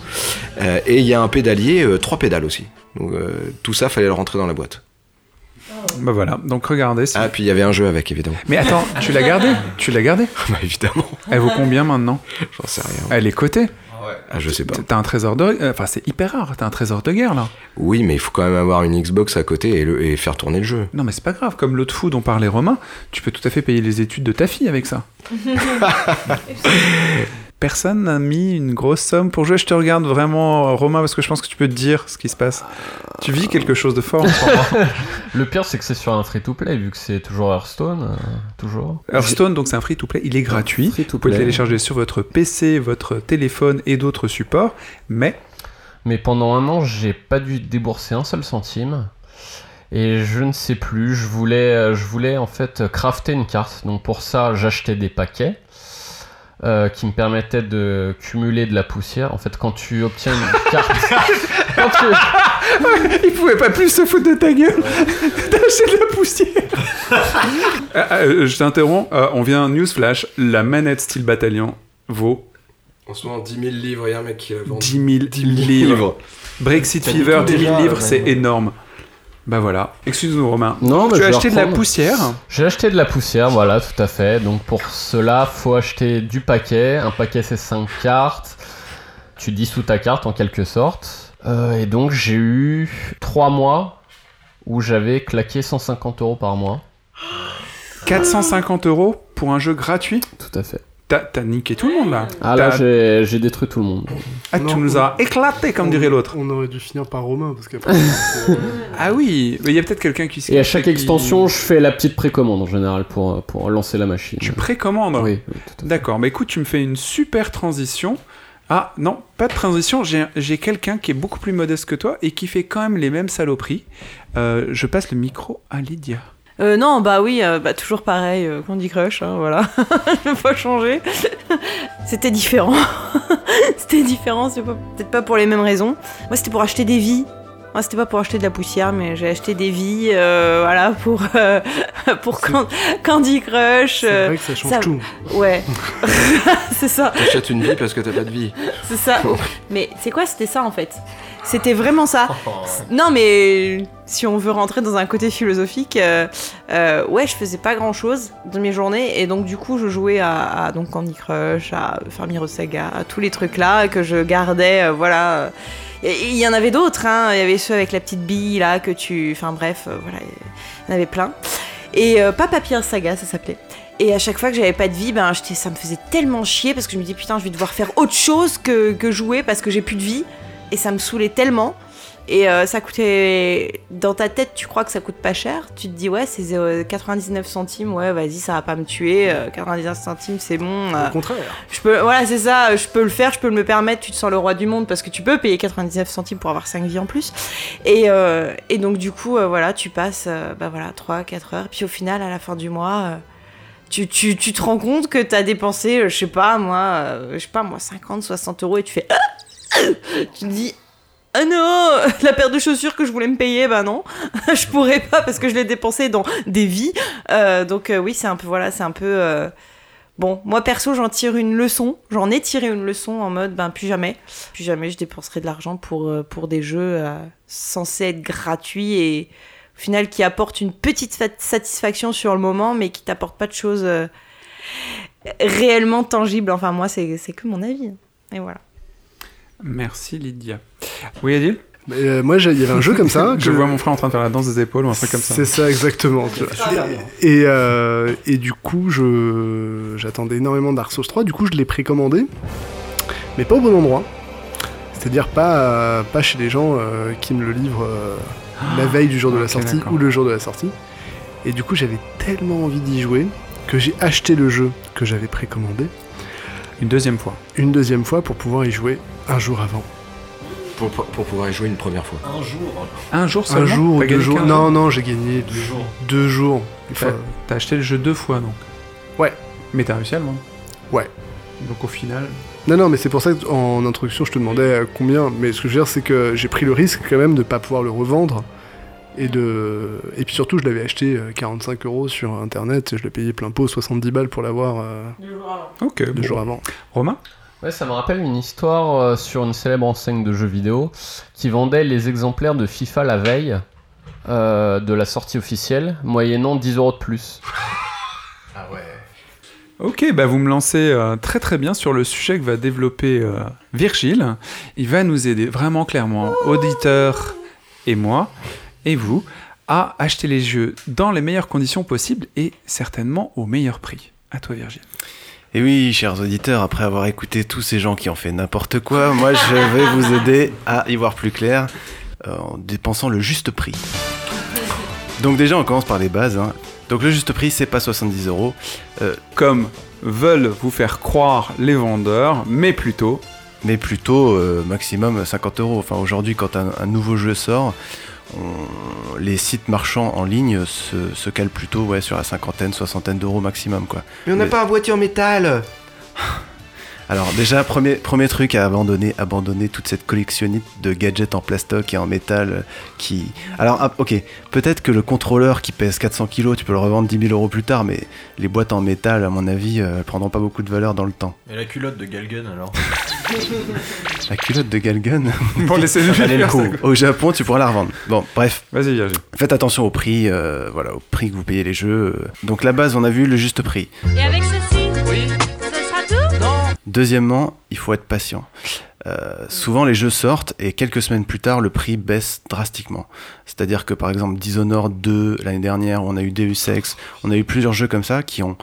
Euh, et il y a un pédalier, euh, trois pédales aussi. Donc euh, tout ça, fallait le rentrer dans la boîte. Bah voilà, donc regardez. Ah, puis il y avait un jeu avec, évidemment. Mais attends, tu l'as gardé? Tu l'as gardé? Bah évidemment. Elle vaut combien maintenant? J'en sais rien. Elle est cotée. Ah, je sais pas. T'as un trésor de. Enfin, c'est hyper rare. T'as un trésor de guerre là. Oui, mais il faut quand même avoir une Xbox à côté et, le- et faire tourner le jeu. Non, mais c'est pas grave. Comme l'autre fou dont parlait Romain, tu peux tout à fait payer les études de ta fille avec ça. Personne n'a mis une grosse somme pour jouer. Je te regarde vraiment, Romain, parce que je pense que tu peux te dire ce qui se passe. Tu vis quelque chose de fort en ce moment. Le pire, c'est que c'est sur un free-to-play, vu que c'est toujours Hearthstone. euh, toujours. Hearthstone, donc c'est un free-to-play, il est gratuit. Vous pouvez le télécharger sur votre PC, votre téléphone et d'autres supports. Mais Mais pendant un an, j'ai pas dû débourser un seul centime. Et je ne sais plus, je voulais, euh, je voulais en fait crafter une carte. Donc pour ça, j'achetais des paquets euh, qui me permettaient de cumuler de la poussière. En fait, quand tu obtiens une carte. quand tu- il pouvait pas plus se foutre de ta gueule. T'as acheté de la poussière. Ah, ah, euh, je t'interromps. Euh, on vient news flash. La manette style bataillon vaut En ce moment, 10 000 livres, il y a un mec qui a vendu 10 000 livres. livres. Brexit Fever, tout 10 000 déjà, livres, euh, c'est ouais. énorme. Bah voilà. Excuse-nous, Romain. Non, bah, tu as acheté de la poussière. J'ai acheté de la poussière, voilà, tout à fait. Donc pour cela, faut acheter du paquet. Un paquet, c'est 5 cartes. Tu dissous ta carte en quelque sorte. Euh, et donc j'ai eu 3 mois où j'avais claqué 150 euros par mois. 450 euros pour un jeu gratuit? Tout à fait. T'as niqué tout le monde là. Ah là, j'ai détruit tout le monde. Ah, tu nous as éclaté, comme on- dirait l'autre. On aurait dû finir par Romain, parce qu'après. Ah oui, mais il y a peut-être quelqu'un qui se Et à chaque qui- extension, je fais la petite précommande en général pour, pour lancer la machine. Tu précommandes Oui, D'accord, mais écoute, tu me fais une super transition. Ah non, pas de transition, j'ai j'ai quelqu'un qui est beaucoup plus modeste que toi et qui fait quand même les mêmes saloperies. Euh, je passe le micro à Lydia. Euh, non, bah oui, euh, bah, toujours pareil, euh, Candy Crush, hein, voilà. Je vais pas changer. C'était différent. c'était différent, c'est pas- peut-être pas pour les mêmes raisons. Moi, c'était pour acheter des vies. Moi, c'était pas pour acheter de la poussière, mais j'ai acheté des vies, euh, voilà, pour, euh, pour Can- Candy Crush. C'est euh, vrai que ça change tout. Ouais, c'est ça. T'achètes une vie parce que t'as pas de vie. C'est ça. Mais c'est quoi C'était ça en fait? C'était vraiment ça. Non, mais si on veut rentrer dans un côté philosophique, euh, euh, ouais, je faisais pas grand chose de mes journées et donc du coup, je jouais à, à, donc Candy Crush, à Farmiro Saga, à tous les trucs là que je gardais, euh, voilà. Il y en avait d'autres, hein. Il y avait ceux avec la petite bille là que tu. Enfin bref, voilà, il y en avait plein. Et pas Papyrus Saga, ça s'appelait. Et à chaque fois que j'avais pas de vie, ben, ça me faisait tellement chier parce que je me dis putain, je vais devoir faire autre chose que, que jouer parce que j'ai plus de vie. Et ça me saoulait tellement. Et euh, ça coûtait. Dans ta tête, tu crois que ça coûte pas cher? Tu te dis, ouais, c'est euh, 99 centimes, ouais, vas-y, ça va pas me tuer. euh, 99 centimes, c'est bon. euh, Au contraire. je peux, voilà, c'est ça, je peux le faire, je peux me permettre, tu te sens le roi du monde parce que tu peux payer 99 centimes pour avoir 5 vies en plus. Et, euh, et donc, du coup, euh, voilà, tu passes euh, bah, voilà, 3-4 heures, puis au final, à la fin du mois, euh, tu, tu, tu te rends compte que t'as dépensé, euh, je sais pas, moi, euh, je sais pas, moi, 50, 60 euros et tu fais. tu te dis. Ah non, la paire de chaussures que je voulais me payer, bah non, je pourrais pas parce que je l'ai dépensé dans des vies. Euh, donc euh, oui, c'est un peu voilà, c'est un peu euh, Bon, moi perso, j'en tire une leçon. J'en ai tiré une leçon en mode, ben plus jamais, plus jamais je dépenserai de l'argent pour, pour des jeux censés être gratuits et au final qui apportent une petite satisfaction sur le moment, mais qui t'apportent pas de choses réellement tangibles. Enfin, moi, c'est c'est que mon avis. Et voilà. Merci Lydia. Oui, Adil? Mais, euh, moi, il y avait un jeu comme ça. Je vois mon frère en train de faire la danse des épaules ou un truc comme ça. C'est ça, exactement. Et, euh, et du coup, je j'attendais énormément Dark Souls 3. Du coup, je l'ai précommandé, mais pas au bon endroit. C'est-à-dire pas, euh, pas chez les gens euh, qui me le livrent euh, la veille du jour de la ok, sortie ou le jour de la sortie. Et du coup, j'avais tellement envie d'y jouer que j'ai acheté le jeu que j'avais précommandé Une deuxième fois. une deuxième fois pour pouvoir y jouer un jour avant. Pour, pour pouvoir y jouer une première fois. Un jour. Un jour Un seulement jour ou deux jours. 15 Non, non, j'ai gagné deux jours. Deux jours. T'as Enfin, t'as acheté le jeu deux fois donc Ouais. Mais t'as réussi à le vendre Ouais. Donc au final. Non, non, mais c'est pour ça qu'en introduction, je te demandais euh, combien. Mais ce que je veux dire, c'est que j'ai pris le risque quand même de pas pouvoir le revendre. Et, de... et puis surtout, je l'avais acheté euh, 45 euros sur internet. et Je l'ai payé plein pot, 70 balles pour l'avoir euh, Ok. deux bon. jours avant. Romain Ouais, ça me rappelle une histoire euh, sur une célèbre enseigne de jeux vidéo qui vendait les exemplaires de FIFA la veille euh, de la sortie officielle, moyennant 10 euros de plus. Ah ouais. Ok, bah vous me lancez euh, très très bien sur le sujet que va développer euh, Virgile. Il va nous aider vraiment clairement, auditeurs et moi, et vous, à acheter les jeux dans les meilleures conditions possibles et certainement au meilleur prix. À toi Virgile. Et oui, chers auditeurs, après avoir écouté tous ces gens qui ont fait n'importe quoi, moi je vais vous aider à y voir plus clair euh, en dépensant le juste prix. Donc déjà, on commence par les bases. hein. Donc le juste prix, c'est pas 70 euros. Euh, Comme veulent vous faire croire les vendeurs, mais plutôt mais plutôt euh, maximum 50 euros. Enfin, aujourd'hui, quand un, un nouveau jeu sort, on- les sites marchands en ligne se, se calent plutôt ouais, sur la cinquantaine, soixantaine d'euros maximum. Quoi. Mais on n'a Mais- pas un boîtier en métal Alors déjà, premier, premier truc à abandonner, abandonner toute cette collectionnite de gadgets en plastoc et en métal euh, qui... Alors, ah, ok, peut-être que le contrôleur qui pèse 400 kilos, tu peux le revendre 10 000 euros plus tard, mais les boîtes en métal, à mon avis, euh, elles prendront pas beaucoup de valeur dans le temps. Et la culotte de Galgun alors? La culotte de Galgun, le coup. Au Japon, tu pourras la revendre. Bon, bref. Vas-y Virgile. Faites attention au prix, euh, voilà, au prix que vous payez les jeux. Donc la base, on a vu le juste prix. Et avec ceci Oui. Ce sera tout? Non. Deuxièmement, il faut être patient. Euh, souvent, les jeux sortent et quelques semaines plus tard, le prix baisse drastiquement. C'est-à-dire que par exemple, Dishonored 2 l'année dernière, on a eu Deus Ex, on a eu plusieurs jeux comme ça qui ont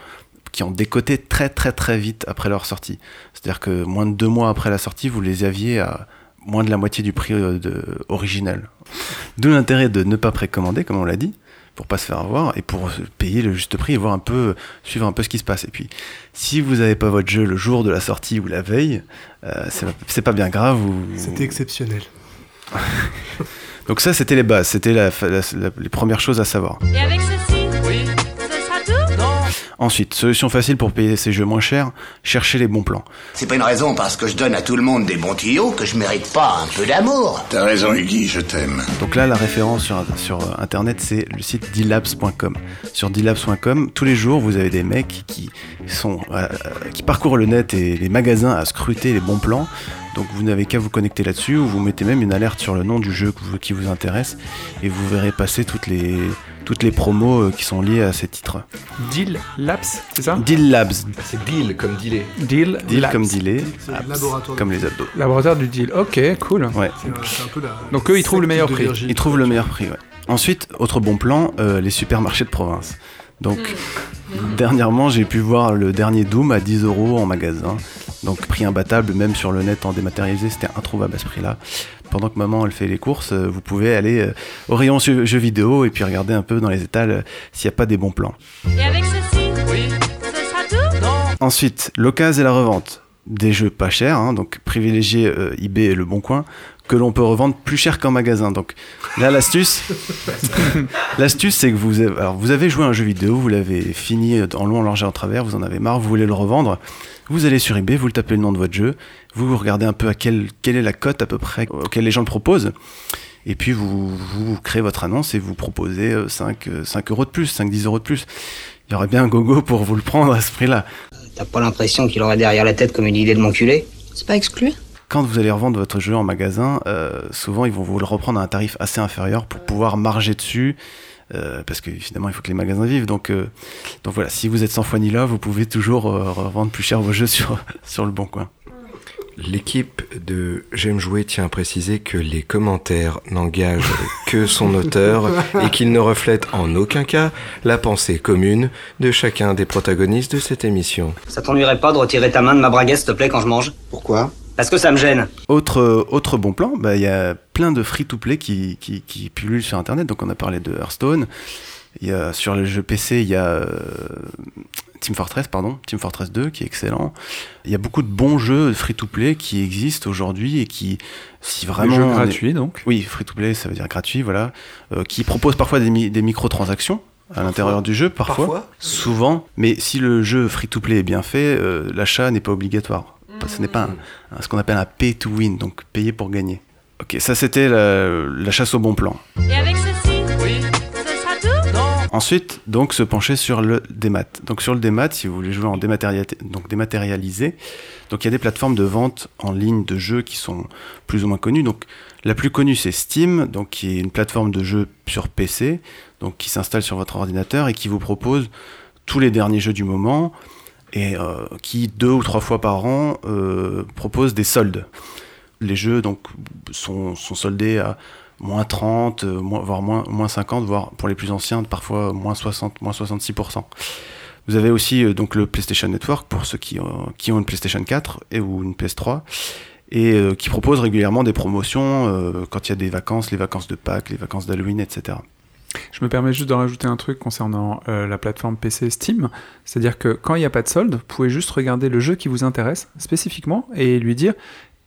qui ont décoté très très très vite après leur sortie. C'est-à-dire que moins de deux mois après la sortie, vous les aviez à moins de la moitié du prix euh, de, original. D'où l'intérêt de ne pas précommander, comme on l'a dit, pour pas se faire avoir et pour payer le juste prix et voir un peu, suivre un peu ce qui se passe. Et puis, si vous n'avez pas votre jeu le jour de la sortie ou la veille, euh, c'est- pas bien grave. vous- C'était exceptionnel. Donc ça, c'était les bases, c'était la- la- la- les premières choses à savoir. Et avec ceci Oui. Ensuite, solution facile pour payer ces jeux moins chers, cherchez les bons plans. C'est pas une raison parce que je donne à tout le monde des bons tuyaux que je mérite pas un peu d'amour. T'as raison, Iggy, je t'aime. Donc là, la référence sur, sur internet, c'est le site dilabs.com. Sur dilabs.com, tous les jours, vous avez des mecs qui sont euh, qui parcourent le net et les magasins à scruter les bons plans. Donc vous n'avez qu'à vous connecter là-dessus ou vous mettez même une alerte sur le nom du jeu qui vous intéresse et vous verrez passer toutes les toutes les promos euh, qui sont liées à ces titres. Deal Labs, c'est ça? Deal Labs. C'est deal comme dealer. Deal, Deal Labs. comme dealer, laboratoire comme les abdos. Laboratoire du deal. Ok, cool. Ouais. C'est un- c'est un peu la- Donc eux, ils trouvent le meilleur prix. Ils trouvent le meilleur prix, ouais. Ensuite, autre bon plan, euh, les supermarchés de province. Donc, dernièrement, j'ai pu voir le dernier Doom à 10 euros en magasin. Donc, prix imbattable, même sur le net en dématérialisé, c'était introuvable à ce prix-là. Pendant que maman, elle fait les courses, euh, vous pouvez aller euh, au rayon jeux, jeux vidéo et puis regarder un peu dans les étals euh, s'il n'y a pas des bons plans. Et avec ceci Oui. Ce sera tout? Non. Ensuite, l'occasion et la revente. Des jeux pas chers, hein, donc privilégiez euh, eBay et Le Bon Coin, que l'on peut revendre plus cher qu'en magasin. Donc là, l'astuce, l'astuce, c'est que vous avez, alors, vous avez joué à un jeu vidéo, vous l'avez fini en long, en large et en travers, vous en avez marre, vous voulez le revendre. Vous allez sur eBay, vous le tapez le nom de votre jeu, vous regardez un peu à quelle, quelle est la cote à peu près auquel les gens le proposent. Et puis vous, vous créez votre annonce et vous proposez euh, 5, euh, 5 euros de plus, 5-10 euros de plus. Il y aurait bien un gogo pour vous le prendre à ce prix-là. T'as pas l'impression qu'il aurait derrière la tête comme une idée de m'enculer? C'est pas exclu Quand vous allez revendre votre jeu en magasin, euh, souvent ils vont vous le reprendre à un tarif assez inférieur pour pouvoir marger dessus. Euh, parce que évidemment il faut que les magasins vivent. Donc euh, donc voilà si vous êtes sans foi ni là vous pouvez toujours euh, revendre plus cher vos jeux sur sur le bon coin. L'équipe de J'aime jouer tient à préciser que les commentaires n'engagent que son auteur et qu'ils ne reflètent en aucun cas la pensée commune de chacun des protagonistes de cette émission. Ça t'ennuierait pas de retirer ta main de ma braguette, s'il te plaît, quand je mange? Pourquoi? Parce que ça me gêne. Autre, euh, autre bon plan, bah, il y a plein de free-to-play qui, qui, qui pullulent sur Internet. Donc on a parlé de Hearthstone. Il y a, sur le jeu PC, il y a euh, Team Fortress, pardon, Team Fortress 2 qui est excellent. Il y a beaucoup de bons jeux free-to-play qui existent aujourd'hui et qui, si vraiment... jeux on est- gratuits, donc. Oui, free-to-play, ça veut dire gratuit, voilà. Euh, qui proposent parfois des, mi- des microtransactions à l'intérieur du jeu, parfois. Parfois. Souvent. Mais si le jeu free-to-play est bien fait, euh, l'achat n'est pas obligatoire. Ce n'est pas un- un- ce qu'on appelle un pay-to-win, donc payer pour gagner. Ok, ça c'était la, la chasse au bon plan. Et avec ceci Oui. Ce sera tout? Non. Ensuite, donc, se pencher sur le démat. Donc, sur le démat, si vous voulez jouer en dématérialisé, donc dématérialisé, donc il y a des plateformes de vente en ligne de jeux qui sont plus ou moins connues. Donc, la plus connue, c'est Steam, donc qui est une plateforme de jeux sur PC, donc qui s'installe sur votre ordinateur et qui vous propose tous les derniers jeux du moment et euh, qui deux ou trois fois par an euh, propose des soldes. Les jeux donc sont, soldés à moins 30, euh, voire moins, moins 50, voire pour les plus anciens, parfois moins 60, moins 66%. Vous avez aussi euh, donc le PlayStation Network pour ceux qui, qui ont une PlayStation 4 et, ou une PS3 et qui propose régulièrement des promotions quand il y a des vacances, les vacances de Pâques, les vacances d'Halloween, etc. Je me permets juste de rajouter un truc concernant euh, la plateforme PC Steam. C'est-à-dire que quand il n'y a pas de solde, vous pouvez juste regarder le jeu qui vous intéresse spécifiquement et lui dire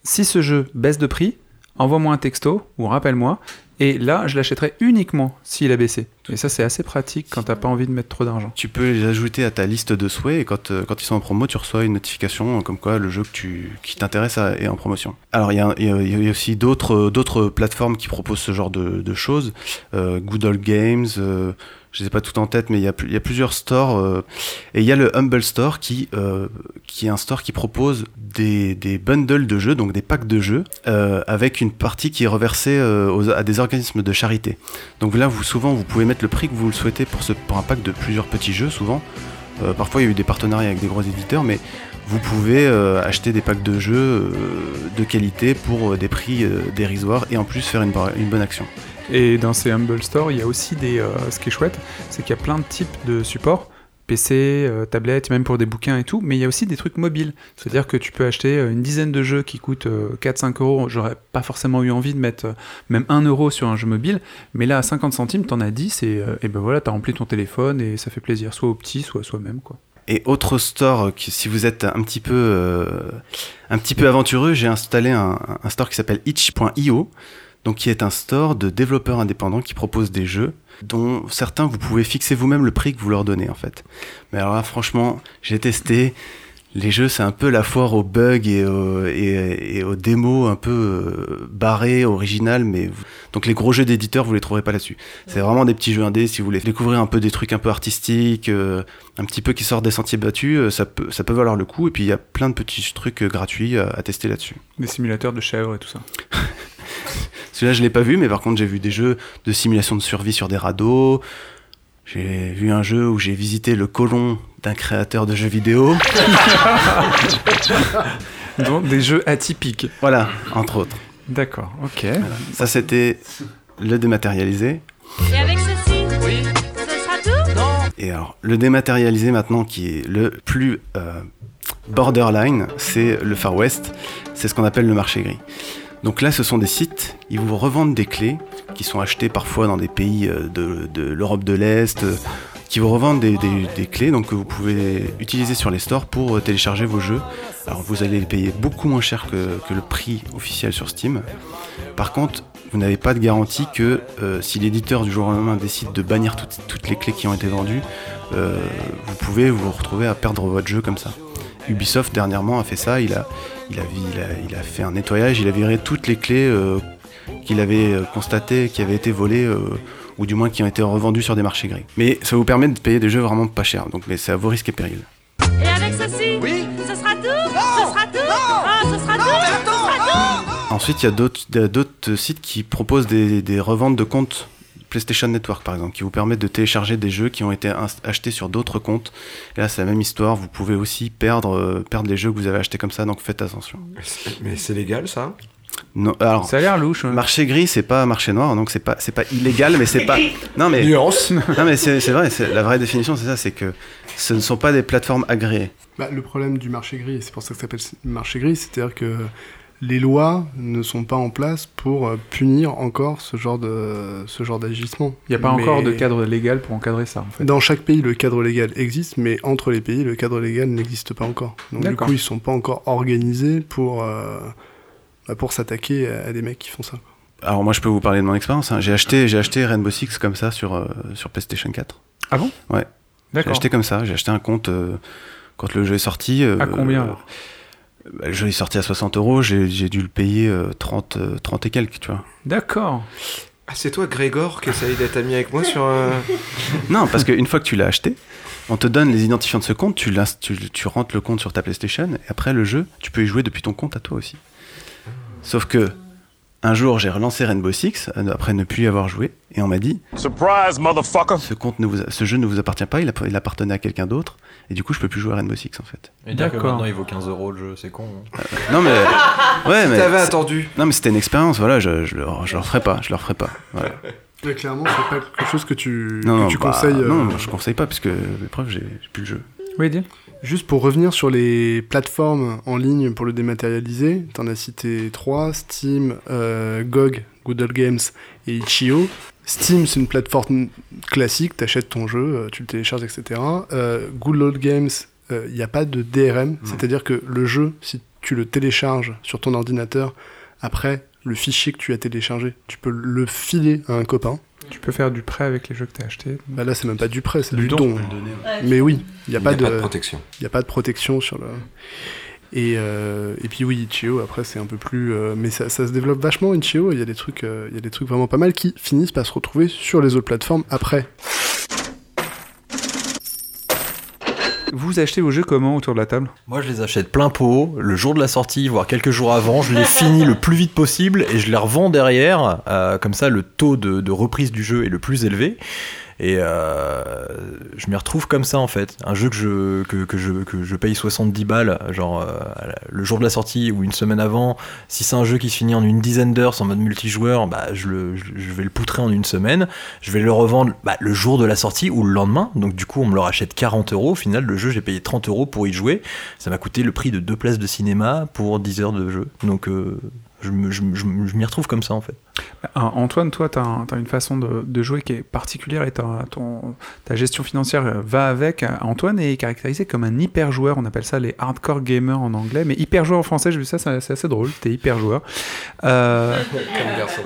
si ce jeu baisse de prix, envoie-moi un texto ou rappelle-moi. Et là, je l'achèterai uniquement s'il a baissé. Et ça, c'est assez pratique quand t'as pas envie de mettre trop d'argent. Tu peux les ajouter à ta liste de souhaits et quand, euh, quand ils sont en promo, tu reçois une notification comme quoi le jeu que tu, qui t'intéresse est en promotion. Alors il y a, y y aussi d'autres d'autres plateformes qui proposent ce genre de, de choses. Euh, Good Old Games, euh, je ne sais pas tout en tête, mais il y a, plusieurs stores. euh, et il y a le Humble Store qui, euh, est un store qui propose des, bundles de jeux, donc des packs de jeux, euh, avec une partie qui est reversée à des organismes de charité. Donc là, vous, souvent, vous pouvez mettre le prix que vous le souhaitez pour, un pack de plusieurs petits jeux, souvent. Parfois, il y a eu des partenariats avec des gros éditeurs, mais vous pouvez acheter des packs de jeux de qualité pour des prix dérisoires et en plus faire une bonne action. Et dans ces Humble Store, il y a aussi des. euh, ce qui est chouette, c'est qu'il y a plein de types de supports. PC, euh, tablette, même pour des bouquins et tout, mais il y a aussi des trucs mobiles. C'est-à-dire que tu peux acheter euh, une dizaine de jeux qui coûtent euh, 4-5 euros. J'aurais pas forcément eu envie de mettre euh, même 1 euro sur un jeu mobile, mais là à 50 centimes, t'en as 10 et, euh, ben voilà, t'as rempli ton téléphone et ça fait plaisir, soit au petit, soit à soi-même. quoi. Et autre store, euh, si vous êtes un petit peu, euh, un petit peu aventureux, j'ai installé un store qui s'appelle itch.io. donc qui est un store de développeurs indépendants qui proposent des jeux dont certains vous pouvez fixer vous-même le prix que vous leur donnez en fait. Mais alors là, franchement, j'ai testé. Les jeux, c'est un peu la foire aux bugs et, aux- et, et aux démos un peu euh, barrés, originales, mais donc les gros jeux d'éditeurs, vous les trouverez pas là-dessus. C'est vraiment des petits jeux indés. Si vous voulez découvrir un peu des trucs un peu artistiques, euh, un petit peu qui sortent des sentiers battus, euh, ça peut, ça peut valoir le coup. Et puis il y a plein de petits trucs gratuits euh, à tester là-dessus. Des simulateurs de chèvres et tout ça. Celui-là, je l'ai pas vu, mais par contre, j'ai vu des jeux de simulation de survie sur des radeaux. J'ai vu un jeu où j'ai visité le colon d'un créateur de jeux vidéo. Donc des jeux atypiques. Voilà, entre autres. D'accord, ok. Ça, c'était le dématérialisé. Et avec ceci Oui. Ce sera tout Non. Et alors, le dématérialisé maintenant, qui est le plus euh, borderline, c'est le Far West. C'est ce qu'on appelle le marché gris. Donc là, ce sont des sites, ils vous revendent des clés qui sont achetées parfois dans des pays euh, de, l'Europe de l'Est, euh, qui vous revendent des, clés donc que vous pouvez utiliser sur les stores pour euh, télécharger vos jeux. Alors vous allez les payer beaucoup moins cher que, le prix officiel sur Steam. Par contre, vous n'avez pas de garantie que si l'éditeur du jour au lendemain décide de bannir toutes, les clés qui ont été vendues, vous pouvez vous retrouver à perdre votre jeu comme ça. Ubisoft dernièrement a fait ça, il a, il a, il a, il a fait un nettoyage, il a viré toutes les clés euh, qu'il avait euh, constatées qui avaient été volées euh, ou du moins qui ont été revendues sur des marchés gris. Mais ça vous permet de payer des jeux vraiment pas chers, donc mais c'est à vos risques et périls. Et avec ceci Oui. Ce sera tout Ce sera tout Ah, ce sera tout Ce sera tout Ensuite, il y a d'autres il y a d'autres sites qui proposent des, des reventes de comptes PlayStation Network, par exemple, qui vous permettent de télécharger des jeux qui ont été achetés sur d'autres comptes. Et là, c'est la même histoire. Vous pouvez aussi perdre, euh, perdre les jeux que vous avez achetés comme ça, donc faites attention. Mais c'est légal ça? Non, alors, ça a l'air louche. Marché gris, c'est pas marché noir, donc c'est pas c'est pas illégal, mais c'est pas. Non mais Nuance. Non mais c'est c'est vrai. La vraie définition, c'est ça, c'est que ce ne sont pas des plateformes agréées. Bah, le problème du marché gris, c'est pour ça que ça s'appelle marché gris, c'est-à-dire que les lois ne sont pas en place pour euh, punir encore ce genre de ce genre d'agissement. Il n'y a pas Mais encore de cadre légal pour encadrer ça, en fait. Dans chaque pays, le cadre légal existe, mais entre les pays, le cadre légal n'existe pas encore. Donc du coup, ils sont pas encore organisés pour euh, bah, pour s'attaquer à, des mecs qui font ça. Alors moi, je peux vous parler de mon expérience. hein. J'ai acheté j'ai acheté Rainbow Six comme ça sur euh, sur PlayStation 4. Ah bon? Ouais. J'ai acheté comme ça. J'ai acheté un compte euh, quand le jeu est sorti. euh, À combien, euh, bah, Le jeu est sorti à 60 euros. J'ai dû le payer euh, 30 euh, 30 et quelques, tu vois. D'accord. Ah, c'est toi, Grégor, qui essaye d'être ami avec moi sur. euh, Non, parce qu'une fois que tu l'as acheté, on te donne les identifiants de ce compte, tu, l'ins- tu, tu rentres le compte sur ta PlayStation, et après le jeu, tu peux y jouer depuis ton compte à toi aussi. Sauf que, un jour, j'ai relancé Rainbow Six, euh, après ne plus y avoir joué, et on m'a dit Surprise, motherfucker! ce, compte ne vous a- ce jeu ne vous appartient pas, il appartenait à quelqu'un d'autre, et du coup, je peux plus jouer à Rainbow Six en fait. Et D'accord. maintenant il vaut 15 euros le jeu, c'est con. hein. Non mais. Ouais, Si mais. t'avais attendu. Non, mais c'était une expérience, voilà, je, je, le, je le referai pas, je le referai pas. Voilà. Mais clairement, c'est pas quelque chose que tu, Non, que non, tu bah, conseilles. euh, non, je conseille pas, parce que, preuve, j'ai j'ai plus le jeu. Oui, dis. Juste pour revenir sur les plateformes en ligne pour le dématérialiser, t'en as cité trois, Steam, euh, GOG, Google Games et Itch.io. Steam, c'est une plateforme classique, t'achètes ton jeu, euh, tu le télécharges, etc. Euh, Google Games, il n'y a pas de DRM, c'est-à-dire que le jeu, si tu le télécharges sur ton ordinateur, après, le fichier que tu as téléchargé, tu peux le filer à un copain. Tu peux faire du prêt avec les jeux que tu as achetés. Bah là, c'est même pas du prêt, c'est Du du, don. don. Mais oui, il n'y a, a pas de protection. Il n'y a pas de protection sur le. Et, euh, et puis oui, Itch.io, après, c'est un peu plus. euh, mais ça, ça se développe vachement, Itch.io. Il y, a des trucs, euh, il y a des trucs vraiment pas mal qui finissent par se retrouver sur les autres plateformes après. Vous achetez vos jeux comment autour de la table? Moi, je les achète plein pot, le jour de la sortie, voire quelques jours avant. Je les finis le plus vite possible et je les revends derrière. euh, comme ça, le taux de, de reprise du jeu est le plus élevé. Et euh, je m'y retrouve comme ça en fait. Un jeu que je, que, que je, que paye 70 balles, genre euh, le jour de la sortie ou une semaine avant. Si c'est un jeu qui se finit en une dizaine d'heures en mode multijoueur, bah, je, le, je vais le poutrer en une semaine. Je vais le revendre bah, le jour de la sortie ou le lendemain. Donc du coup, on me le rachète 40 euros. Au final, le jeu, j'ai payé 30 euros pour y jouer. Ça m'a coûté le prix de deux places de cinéma pour 10 heures de jeu. Donc euh, je, me- je, je me- je m'y retrouve comme ça en fait. Ah, Antoine, toi, tu as, une façon de, de jouer qui est particulière et ton, ta gestion financière euh, va avec. Antoine est caractérisé comme un hyper joueur, on appelle ça les hardcore gamers en anglais, mais hyper joueur en français, j'ai vu ça, c'est assez drôle, t'es hyper joueur. Euh, Comme garçon.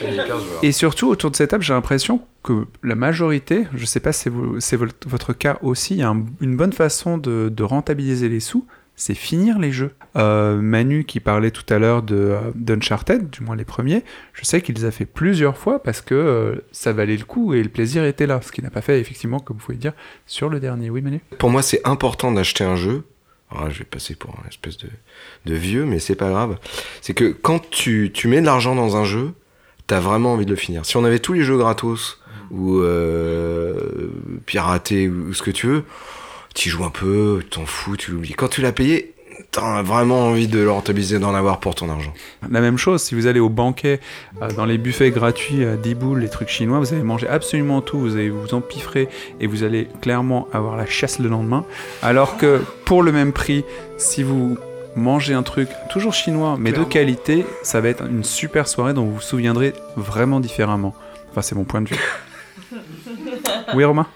Et surtout, autour de cette table, j'ai l'impression que la majorité, je sais pas si c'est vo- c'est vo- votre cas aussi, il y a un- une bonne façon de, de rentabiliser les sous, c'est finir les jeux. Euh, Manu qui parlait tout à l'heure de euh, d'Uncharted, du moins les premiers, je sais qu'il les a fait plusieurs fois parce que euh, ça valait le coup et le plaisir était là, ce qu'il n'a pas fait effectivement, comme vous pouvez dire, sur le dernier. Oui Manu? Pour moi, c'est important d'acheter un jeu. Alors là, je vais passer pour un espèce de, de vieux, mais c'est pas grave. C'est que quand tu, tu mets de l'argent dans un jeu, t'as vraiment envie de le finir. Si on avait tous les jeux gratos ou euh, piratés ou ce que tu veux, tu joues un peu, tu t'en fous, tu l'oublies. Quand tu l'as payé, t'as vraiment envie de le rentabiliser, d'en avoir pour ton argent. La même chose, si vous allez au banquet, euh, dans les buffets gratuits à 10 boules, les trucs chinois, vous allez manger absolument tout, vous allez vous empiffrer et vous allez clairement avoir la chasse le lendemain. Alors que pour le même prix, si vous mangez un truc toujours chinois mais de qualité, ça va être une super soirée dont vous vous souviendrez vraiment différemment. Enfin, c'est mon point de vue. Oui, Romain?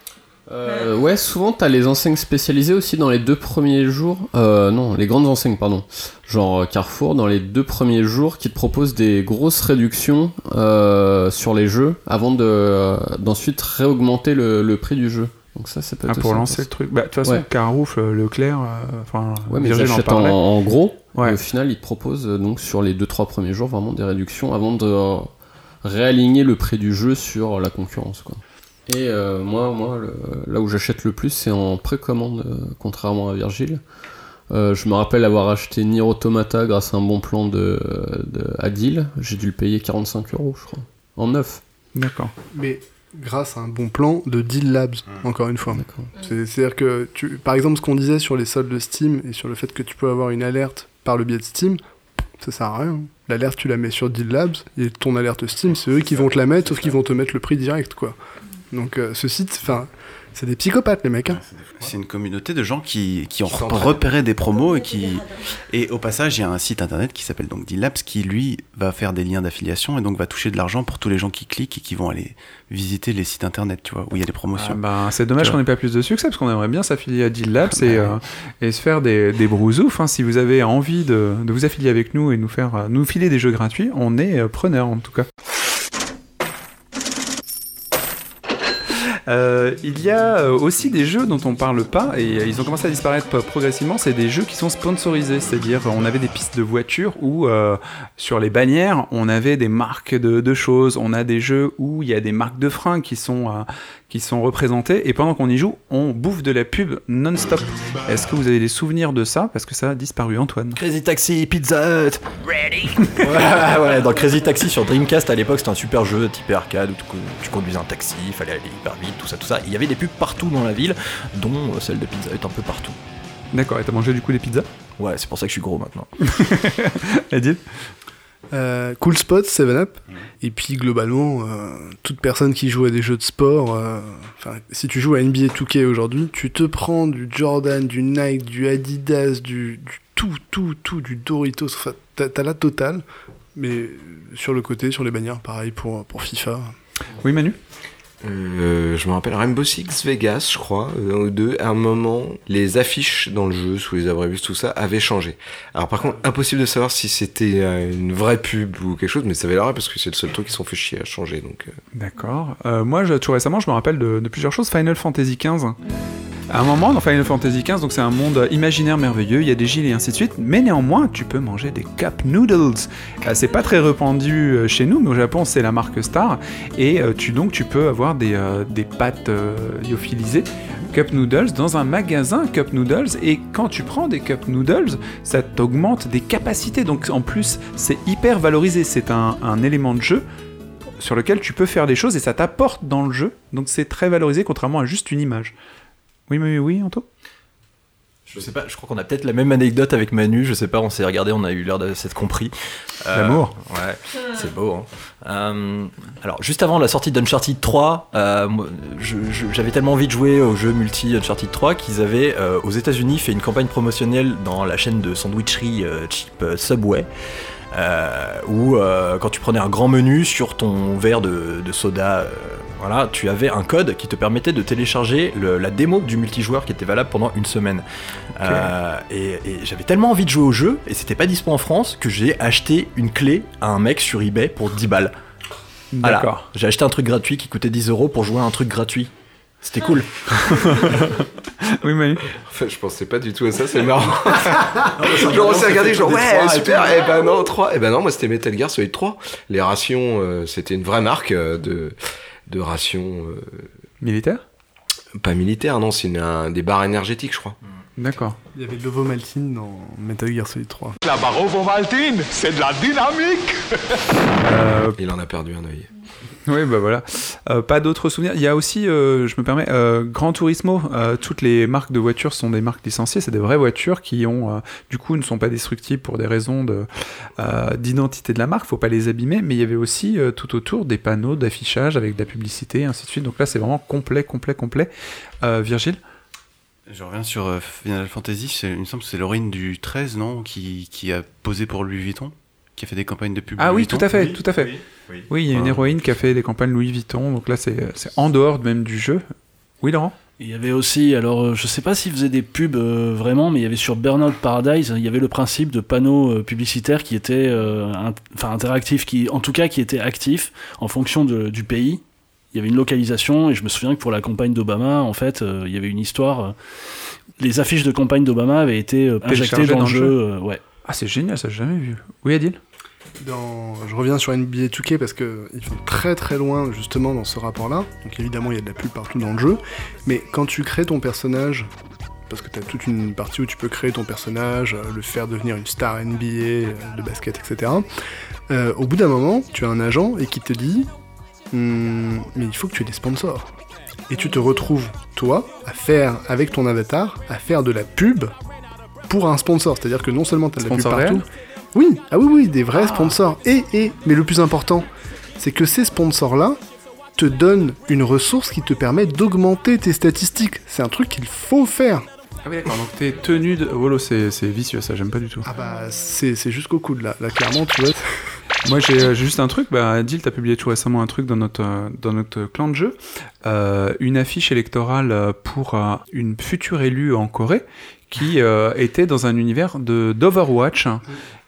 Euh, ouais, souvent t'as les enseignes spécialisées aussi dans les deux premiers jours. Euh, non, les grandes enseignes, pardon. Genre euh, Carrefour, dans les deux premiers jours, qui te proposent des grosses réductions euh, sur les jeux avant de euh, d'ensuite réaugmenter le, le prix du jeu. Donc ça, ça peut Ah, être pour aussi lancer le truc. Bah, de toute façon, Ouais. Carouf, euh, Leclerc, euh, enfin, Ouais, mais en en, en gros. Ouais. Et au final, ils te proposent donc sur les 2-3 premiers jours vraiment des réductions avant de euh, réaligner le prix du jeu sur la concurrence. Quoi. Et euh, moi, moi le- là où j'achète le plus, c'est en précommande, euh, contrairement à Virgile. Euh, je me rappelle avoir acheté Nier Automata grâce à un bon plan de, de Adil. J'ai dû le payer 45 euros, je crois. En neuf. D'accord. Mais grâce à un bon plan de Deal Labs, encore une fois. C'est- C'est-à-dire que, tu, par exemple, ce qu'on disait sur les soldes de Steam et sur le fait que tu peux avoir une alerte par le biais de Steam, ça sert à rien. L'alerte, tu la mets sur Deal Labs et ton alerte Steam, c'est eux qui vont te la mettre, sauf qu'ils vont te mettre le prix direct, quoi. Donc, euh, ce site, enfin, c'est des psychopathes, les mecs. hein. C'est une communauté de gens qui, qui ont repéré des promos et qui. Et au passage, il y a un site internet qui s'appelle donc Deal Labs qui, lui, va faire des liens d'affiliation et donc va toucher de l'argent pour tous les gens qui cliquent et qui vont aller visiter les sites internet, tu vois, où il y a des promotions. Ah bah, c'est dommage qu'on n'ait pas plus de succès parce qu'on aimerait bien s'affilier à Deal Labs et, euh, et se faire des, des brousoufs. hein. Si vous avez envie de, de vous affilier avec nous et nous faire euh, nous filer des jeux gratuits, on est preneur en tout cas. Euh, il y a euh, aussi des jeux dont on parle pas et euh, ils ont commencé à disparaître progressivement. C'est des jeux qui sont sponsorisés, c'est-à-dire on avait des pistes de voitures où euh, sur les bannières on avait des marques de, de choses. On a des jeux où il y a des marques de fringues qui sont euh, qui sont représentées et pendant qu'on y joue, on bouffe de la pub non-stop. Est-ce que vous avez des souvenirs de ça? Parce que ça a disparu, Antoine. Crazy Taxi, Pizza Hut. Ready? ouais, ouais, dans Crazy Taxi sur Dreamcast à l'époque, c'était un super jeu type arcade où tu conduisais un taxi, il fallait aller hyper vite, tout ça, tout ça. Il y avait des pubs partout dans la ville, dont euh, celle de Pizza Hut un peu partout. D'accord, et t'as mangé du coup des pizzas? Ouais, c'est pour ça que je suis gros maintenant. Edith Euh, cool Spot, 7-Up. Et puis globalement, euh, toute personne qui joue à des jeux de sport, euh, enfin, si tu joues à NBA 2K aujourd'hui, tu te prends du Jordan, du Nike, du Adidas, du, du tout, tout, tout, du Doritos, enfin, t'as t'as la totale. Mais sur le côté, sur les bannières, pareil pour, pour FIFA. Oui, Manu? Euh, je me rappelle Rainbow Six Vegas, je crois, euh, un ou deux. À un moment, les affiches dans le jeu, sous les abribus, tout ça, avaient changé. Alors par contre, impossible de savoir si c'était euh, une vraie pub ou quelque chose, mais ça avait l'air parce que c'est le seul truc qui sont fait chier à changer. Donc. D'accord. Moi, tout récemment, je me rappelle de, plusieurs choses. Final Fantasy XV. À un moment, dans Final Fantasy XV, donc c'est un monde imaginaire merveilleux, il y a des gilets et ainsi de suite, mais néanmoins, tu peux manger des cup noodles. C'est pas très répandu chez nous, mais au Japon, c'est la marque star, et tu donc tu peux avoir des, euh, des pâtes euh, lyophilisées. Cup Noodles dans un magasin Cup Noodles et quand tu prends des Cup Noodles ça t'augmente des capacités donc en plus c'est hyper valorisé c'est un, un élément de jeu sur lequel tu peux faire des choses et ça t'apporte dans le jeu. Donc c'est très valorisé contrairement à juste une image. Oui, oui, oui, Anto? Je sais pas, je crois qu'on a peut-être la même anecdote avec Manu, je sais pas, on s'est regardé, on a eu l'air de s'être compris. Euh, L'amour. Ouais, c'est beau. hein. Euh, alors, juste avant la sortie d'Uncharted 3, euh, j'avais tellement envie de jouer au jeu multi Uncharted 3 qu'ils avaient aux États-Unis fait une campagne promotionnelle dans la chaîne de sandwicherie cheap Subway. où quand tu prenais un grand menu sur ton verre de, de soda, voilà, tu avais un code qui te permettait de télécharger le- la démo du multijoueur qui était valable pendant une semaine. Euh, et et j'avais tellement envie de jouer au jeu, et c'était pas dispo en France, que j'ai acheté une clé à un mec sur eBay pour 10 balles. Voilà. D'accord. J'ai acheté un truc gratuit qui coûtait 10 euros pour jouer à un truc gratuit. C'était cool. oui, Manu. En fait, je pensais pas du tout à ça, c'est marrant. genre, on s'est regardé, genre, ouais, super, et ben non, 3. Et ben non, moi, c'était Metal Gear Solid 3. Les rations, euh, c'était une vraie marque euh, de, de rations. euh, Militaire? Pas militaire, non, c'est une- un- des barres énergétiques, je crois. D'accord. Il y avait l'ovomaltine dans Metal Gear Solid 3. La barre Ovomaltine, c'est de la dynamique Euh, Il en a perdu un œil. Oui, bah voilà. Euh, pas d'autres souvenirs. Il y a aussi, euh, je me permets, euh, Gran Turismo. Euh, toutes les marques de voitures sont des marques licenciées. C'est des vraies voitures qui ont, du coup, ne sont pas destructibles pour des raisons de d'identité de la marque. Faut pas les abîmer. Mais il y avait aussi tout autour des panneaux d'affichage avec de la publicité, ainsi de suite. Donc là, c'est vraiment complet, complet, complet. Virgile? Je reviens sur Final Fantasy, il me semble que c'est l'héroïne du 13, non? Qui, qui a posé pour Louis Vuitton? Qui a fait des campagnes de pub Ah Louis oui, Vuitton tout à fait, tout à fait. oui. Oui, il y a une héroïne qui a fait des campagnes Louis Vuitton. Donc là, c'est c'est en dehors même du jeu. Oui, Laurent? Il y avait aussi, alors euh, je sais pas s'ils faisaient des pubs euh, vraiment, mais il y avait sur Burnout Paradise, il y avait le principe de panneaux euh, publicitaires qui étaient, euh, int- enfin interactifs, qui, en tout cas qui étaient actifs en fonction de- du pays. Il y avait une localisation, et je me souviens que pour la campagne d'Obama, en fait, euh, il y avait une histoire. euh, les affiches de campagne d'Obama avaient été euh, injectées dans, le jeu. euh, ouais. Ah, c'est génial, ça, j'ai jamais vu. Oui, Adil? Dans... Je reviens sur NBA 2K parce qu'ils vont très très loin justement dans ce rapport-là. Donc évidemment, il y a de la pub partout dans le jeu. Mais quand tu crées ton personnage, parce que tu as toute une partie où tu peux créer ton personnage, euh, le faire devenir une star NBA euh, de basket, etc. euh, au bout d'un moment, tu as un agent et qui te dit Hmm, Mais il faut que tu aies des sponsors. Et tu te retrouves, toi, à faire, avec ton avatar, à faire de la pub pour un sponsor. C'est-à-dire que non seulement tu as de la pub partout. réel Oui, ah oui, oui, des vrais sponsors. Et, et, mais le plus important, c'est que ces sponsors-là te donnent une ressource qui te permet d'augmenter tes statistiques. C'est un truc qu'il faut faire. Ah oui, d'accord, donc t'es tenu de. Volo, c'est c'est vicieux, ça, j'aime pas du tout. Ah bah, c'est jusqu'au coude là. Là, clairement, tu vois. Moi, j'ai euh, juste un truc. Bah, Adil, t'as publié tout récemment un truc dans notre, euh, dans notre clan de jeu. Euh, une affiche électorale euh, pour euh, une future élue en Corée qui euh, était dans un univers de d'Overwatch.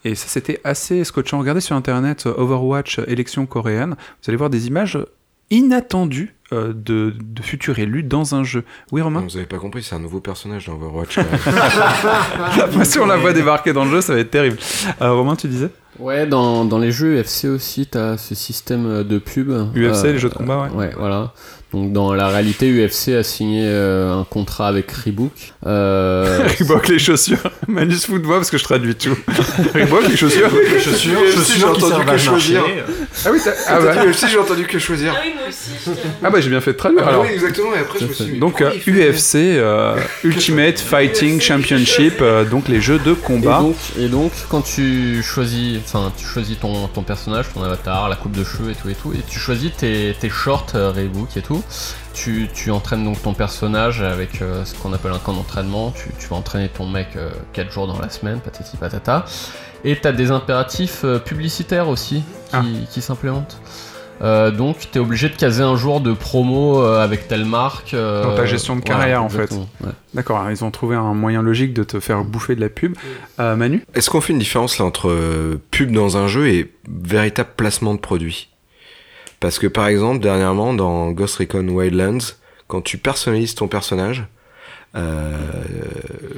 Et ça, c'était assez scotchant. Regardez sur internet euh, Overwatch euh, élection coréenne. Vous allez voir des images inattendues euh, de, de futurs élus dans un jeu. Oui, Romain Vous avez pas compris, c'est un nouveau personnage dans Overwatch. Après, si on la voit débarquer dans le jeu, ça va être terrible. Euh, Romain, tu disais? Ouais, dans, dans les jeux UFC aussi, t'as ce système de pub. UFC, Euh, les jeux de combat, ouais. Ouais, voilà. Donc dans la réalité, UFC a signé euh, un contrat avec Reebok. Euh, Reebok les chaussures. Manus fout de moi parce que je traduis tout. Reebok les chaussures. Les chaussures, j'ai entendu que choisir. Ah oui, t'as- ah bah. UFC, j'ai entendu que choisir. Ah oui, moi aussi. Ah bah j'ai bien fait de traduire Ah alors. oui, exactement, et après je me suis dit, Donc pourquoi euh, UFC, euh, Ultimate Fighting Championship, euh, donc les jeux de Et combat. donc, et donc, quand tu choisis, enfin, tu choisis ton, ton personnage, ton avatar, la coupe de cheveux et tout et tout, et tu choisis tes, tes shorts euh, Reebok et tout, tu, tu entraînes donc ton personnage avec euh, ce qu'on appelle un camp d'entraînement, tu, tu vas entraîner ton mec 4 jours dans la semaine, patati patata, et t'as des impératifs euh, publicitaires aussi qui, Ah. qui s'implémentent. Euh, donc t'es obligé de caser un jour de promo euh, avec telle marque. euh, Dans ta gestion de carrière en fait. ouais. D'accord, ils ont trouvé un moyen logique de te faire bouffer de la pub. Euh, Manu? Est-ce qu'on fait une différence là entre euh, pub dans un jeu et véritable placement de produit? Parce que par exemple, dernièrement, dans Ghost Recon Wildlands, quand tu personnalises ton personnage, euh,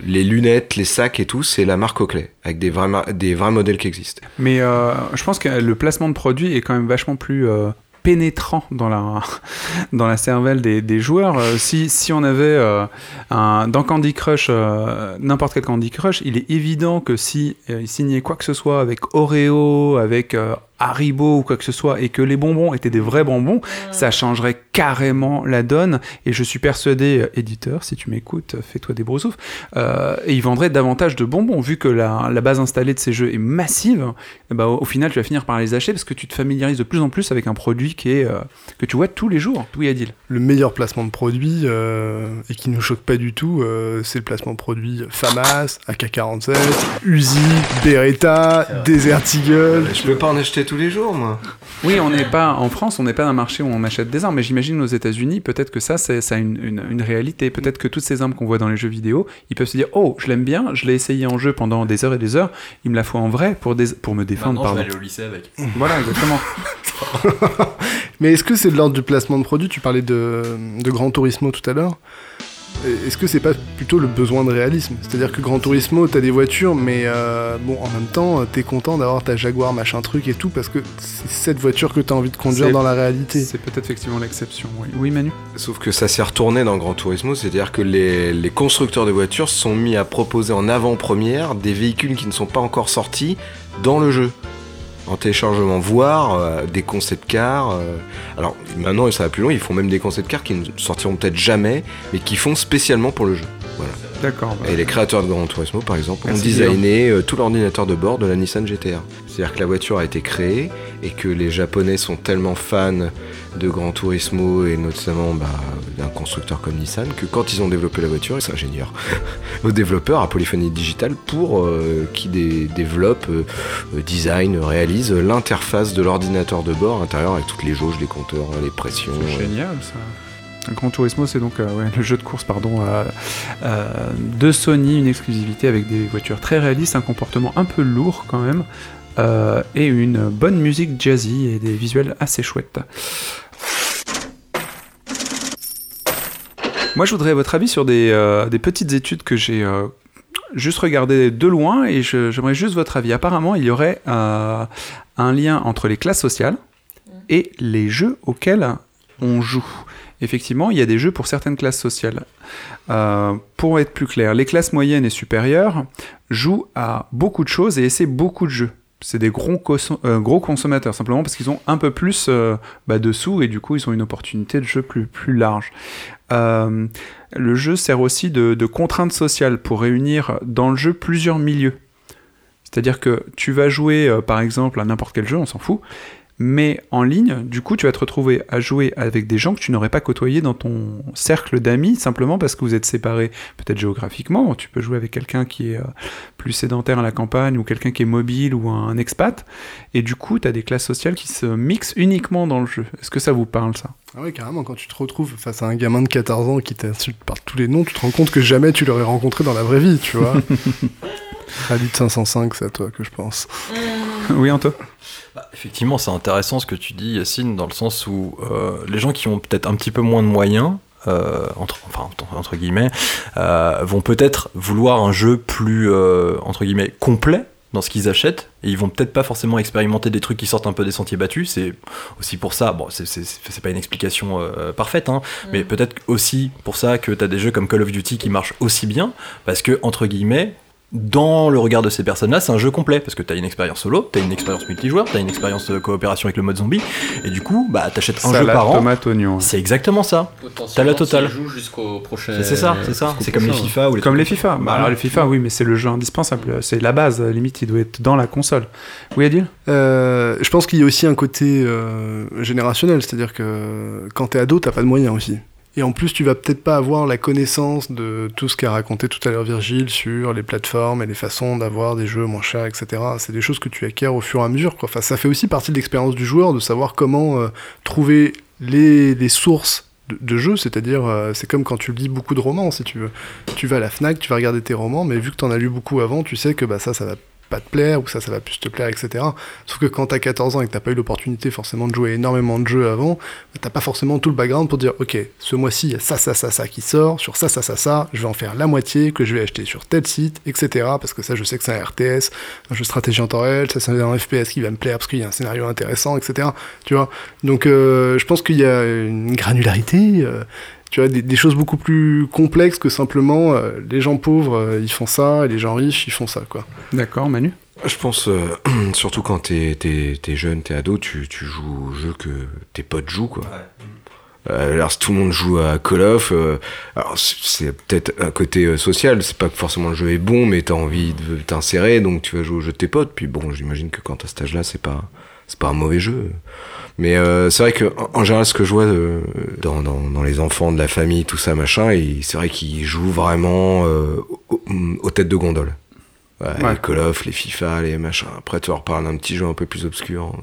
les lunettes, les sacs et tout, c'est la marque Oakley, avec des vrais, modèles qui existent. Mais euh, je pense que le placement de produit est quand même vachement plus euh, pénétrant dans la, cervelle des, joueurs. Si, on avait dans Candy Crush, n'importe quel Candy Crush, il est évident que si signait quoi que ce soit avec Oreo, avec Haribo ou quoi que ce soit, et que les bonbons étaient des vrais bonbons, ça changerait carrément la donne. Et je suis persuadé, euh, éditeur, si tu m'écoutes, euh, fais-toi des broussoufs, euh, et ils vendraient davantage de bonbons, vu que la, la base installée de ces jeux est massive. ben, au, au final, tu vas finir par les acheter parce que tu te familiarises de plus en plus avec un produit qui est, euh, que tu vois tous les jours. Oui, Adil. Le meilleur placement de produit, euh, et qui nous choque pas du tout, euh, c'est le placement de produit FAMAS, AK-47, Uzi, Beretta, Desert Eagle. Je peux pas en acheter tous les jours, moi. Oui, on n'est pas en France, on n'est pas dans un marché où on achète des armes, mais j'imagine aux États-Unis, peut-être que ça, c'est, ça a une, une- une réalité. Peut-être que toutes ces armes qu'on voit dans les jeux vidéo, ils peuvent se dire Oh, je l'aime bien, je l'ai essayé en jeu pendant des heures et des heures, il me la faut en vrai pour, des, pour me défendre. Maintenant, je vais aller au lycée avec. Voilà, exactement. Mais est-ce que c'est de l'ordre du placement de produit Tu parlais de, de Gran Turismo tout à l'heure. Est-ce que c'est pas plutôt le besoin de réalisme? C'est-à-dire que Gran Turismo, t'as des voitures, mais euh, bon, en même temps, t'es content d'avoir ta Jaguar, machin truc et tout, parce que c'est cette voiture que t'as envie de conduire dans la réalité. C'est peut-être effectivement l'exception, oui. Oui, Manu? Sauf que ça s'est retourné dans Gran Turismo, c'est-à-dire que les, les constructeurs de voitures se sont mis à proposer en avant-première des véhicules qui ne sont pas encore sortis dans le jeu. En téléchargement, voire euh, des concept cars. euh, alors maintenant, ça va plus loin, ils font même des concept cars qui ne sortiront peut-être jamais, mais qui font spécialement pour le jeu. Voilà. D'accord. bah, Et les créateurs de Gran Turismo, par exemple, ont designé euh, tout l'ordinateur de bord de la Nissan GTR. C'est-à-dire que la voiture a été créée et que les Japonais sont tellement fans de Gran Turismo et notamment bah, d'un constructeur comme Nissan que quand ils ont développé la voiture, c'est ingénieur, aux développeurs à Polyphony Digital pour euh, qui dé- développe, euh, euh, design, réalise l'interface de l'ordinateur de bord intérieur avec toutes les jauges, les compteurs, les pressions. C'est génial ça. Gran Turismo, c'est donc euh, le jeu de course pardon, euh, euh, de Sony, une exclusivité avec des voitures très réalistes, un comportement un peu lourd quand même, et une bonne musique jazzy et des visuels assez chouettes. Moi, je voudrais votre avis sur des, petites études que j'ai juste regardées de loin et j'aimerais juste votre avis. Apparemment, il y aurait un lien entre les classes sociales et les jeux auxquels on joue. Effectivement, il y a des jeux pour certaines classes sociales. Euh, pour être plus clair, les classes moyennes et supérieures jouent à beaucoup de choses et essaient beaucoup de jeux. C'est des gros, euh, consommateurs, simplement parce qu'ils ont un peu plus euh, bah, de sous et du coup ils ont une opportunité de jeu plus, large. Euh, le jeu sert aussi de, contrainte sociale pour réunir dans le jeu plusieurs milieux. C'est-à-dire que tu vas jouer, par exemple, à n'importe quel jeu, on s'en fout, mais en ligne, du coup, tu vas te retrouver à jouer avec des gens que tu n'aurais pas côtoyés dans ton cercle d'amis, simplement parce que vous êtes séparés, peut-être géographiquement. Tu peux jouer avec quelqu'un qui est euh, plus sédentaire à la campagne, ou quelqu'un qui est mobile, ou un expat, et du coup, tu as des classes sociales qui se mixent uniquement dans le jeu. Est-ce que ça vous parle, ça? Ah oui, carrément, quand tu te retrouves face à un gamin de 14 ans qui t'insulte par tous les noms, tu te rends compte que jamais tu l'aurais rencontré dans la vraie vie, tu vois. Rallye de 505, c'est à toi que je pense. oui, Anto? Effectivement, c'est intéressant ce que tu dis, Yacine, dans le sens où euh, les gens qui ont peut-être un petit peu moins de moyens, euh, entre, enfin, entre, guillemets, euh, vont peut-être vouloir un jeu plus, entre guillemets, complet dans ce qu'ils achètent, et ils vont peut-être pas forcément expérimenter des trucs qui sortent un peu des sentiers battus, c'est aussi pour ça, bon, c'est- pas une explication euh, parfaite, hein, mais peut-être aussi pour ça que tu as des jeux comme Call of Duty qui marchent aussi bien, parce que, entre guillemets, dans le regard de ces personnes-là, c'est un jeu complet parce que t'as une expérience solo, t'as une expérience multijoueur, t'as une expérience de coopération avec le mode zombie, et du coup, bah t'achètes un jeu par an. tomate, oignon. C'est exactement ça. T'as la totale. joue jusqu'au prochain. C'est ça, c'est ça. C'est comme les. FIFA ou les Comme les FIFA. Bah, Voilà. alors les FIFA, oui, mais c'est le jeu indispensable. C'est la base. Limite, il doit être dans la console. Oui, Adil? Euh, je pense qu'il y a aussi un côté euh, générationnel, c'est-à-dire que quand t'es ado, t'as pas de moyens aussi. Et en plus, tu vas peut-être pas avoir la connaissance de tout ce qu'a raconté tout à l'heure Virgile sur les plateformes et les façons d'avoir des jeux moins chers, etc. C'est des choses que tu acquiers au fur et à mesure. Enfin, ça fait aussi partie de l'expérience du joueur de savoir comment euh, trouver les, sources de, jeux, c'est-à-dire euh, c'est comme quand tu lis beaucoup de romans, si tu veux. Tu vas à la Fnac, tu vas regarder tes romans, mais vu que t'en as lu beaucoup avant, tu sais que bah, ça, ça va pas te plaire ou ça, ça va plus te plaire, etc. Sauf que quand t'as 14 ans et que t'as pas eu l'opportunité forcément de jouer énormément de jeux avant, bah, t'as pas forcément tout le background pour dire ok, ce mois-ci il y a ça, ça, ça, ça qui sort, sur ça, ça, ça, ça, je vais en faire la moitié que je vais acheter sur tel site, etc. Parce que ça, je sais que c'est un RTS, un jeu stratégie en temps réel, ça, c'est un FPS qui va me plaire parce qu'il y a un scénario intéressant, etc. Tu vois? Donc, euh, je pense qu'il y a une granularité. euh, tu vois, des, des choses beaucoup plus complexes que simplement euh, les gens pauvres euh, ils font ça et les gens riches ils font ça quoi. D'accord, Manu? Je pense, euh, surtout quand t'es es, jeune, t'es ado, tu, tu joues au jeu que tes potes jouent, quoi. Euh, alors, si tout le monde joue à Call of, euh, alors c'est- c'est peut-être un côté euh, social, c'est pas que forcément le jeu est bon, mais t'as envie de t'insérer, donc tu vas jouer au jeu de tes potes. Puis bon, j'imagine que quand t'as cet âge-là, c'est pas, c'est pas un mauvais jeu. Mais euh, c'est vrai que en, général, ce que je vois euh, dans, dans, dans les enfants de la famille, tout ça, machin, c'est vrai qu'ils jouent vraiment euh, au- aux têtes de gondole. Ouais, Ouais. Les Call of, les FIFA, les machins. Après, tu leur parles d'un petit jeu un peu plus obscur,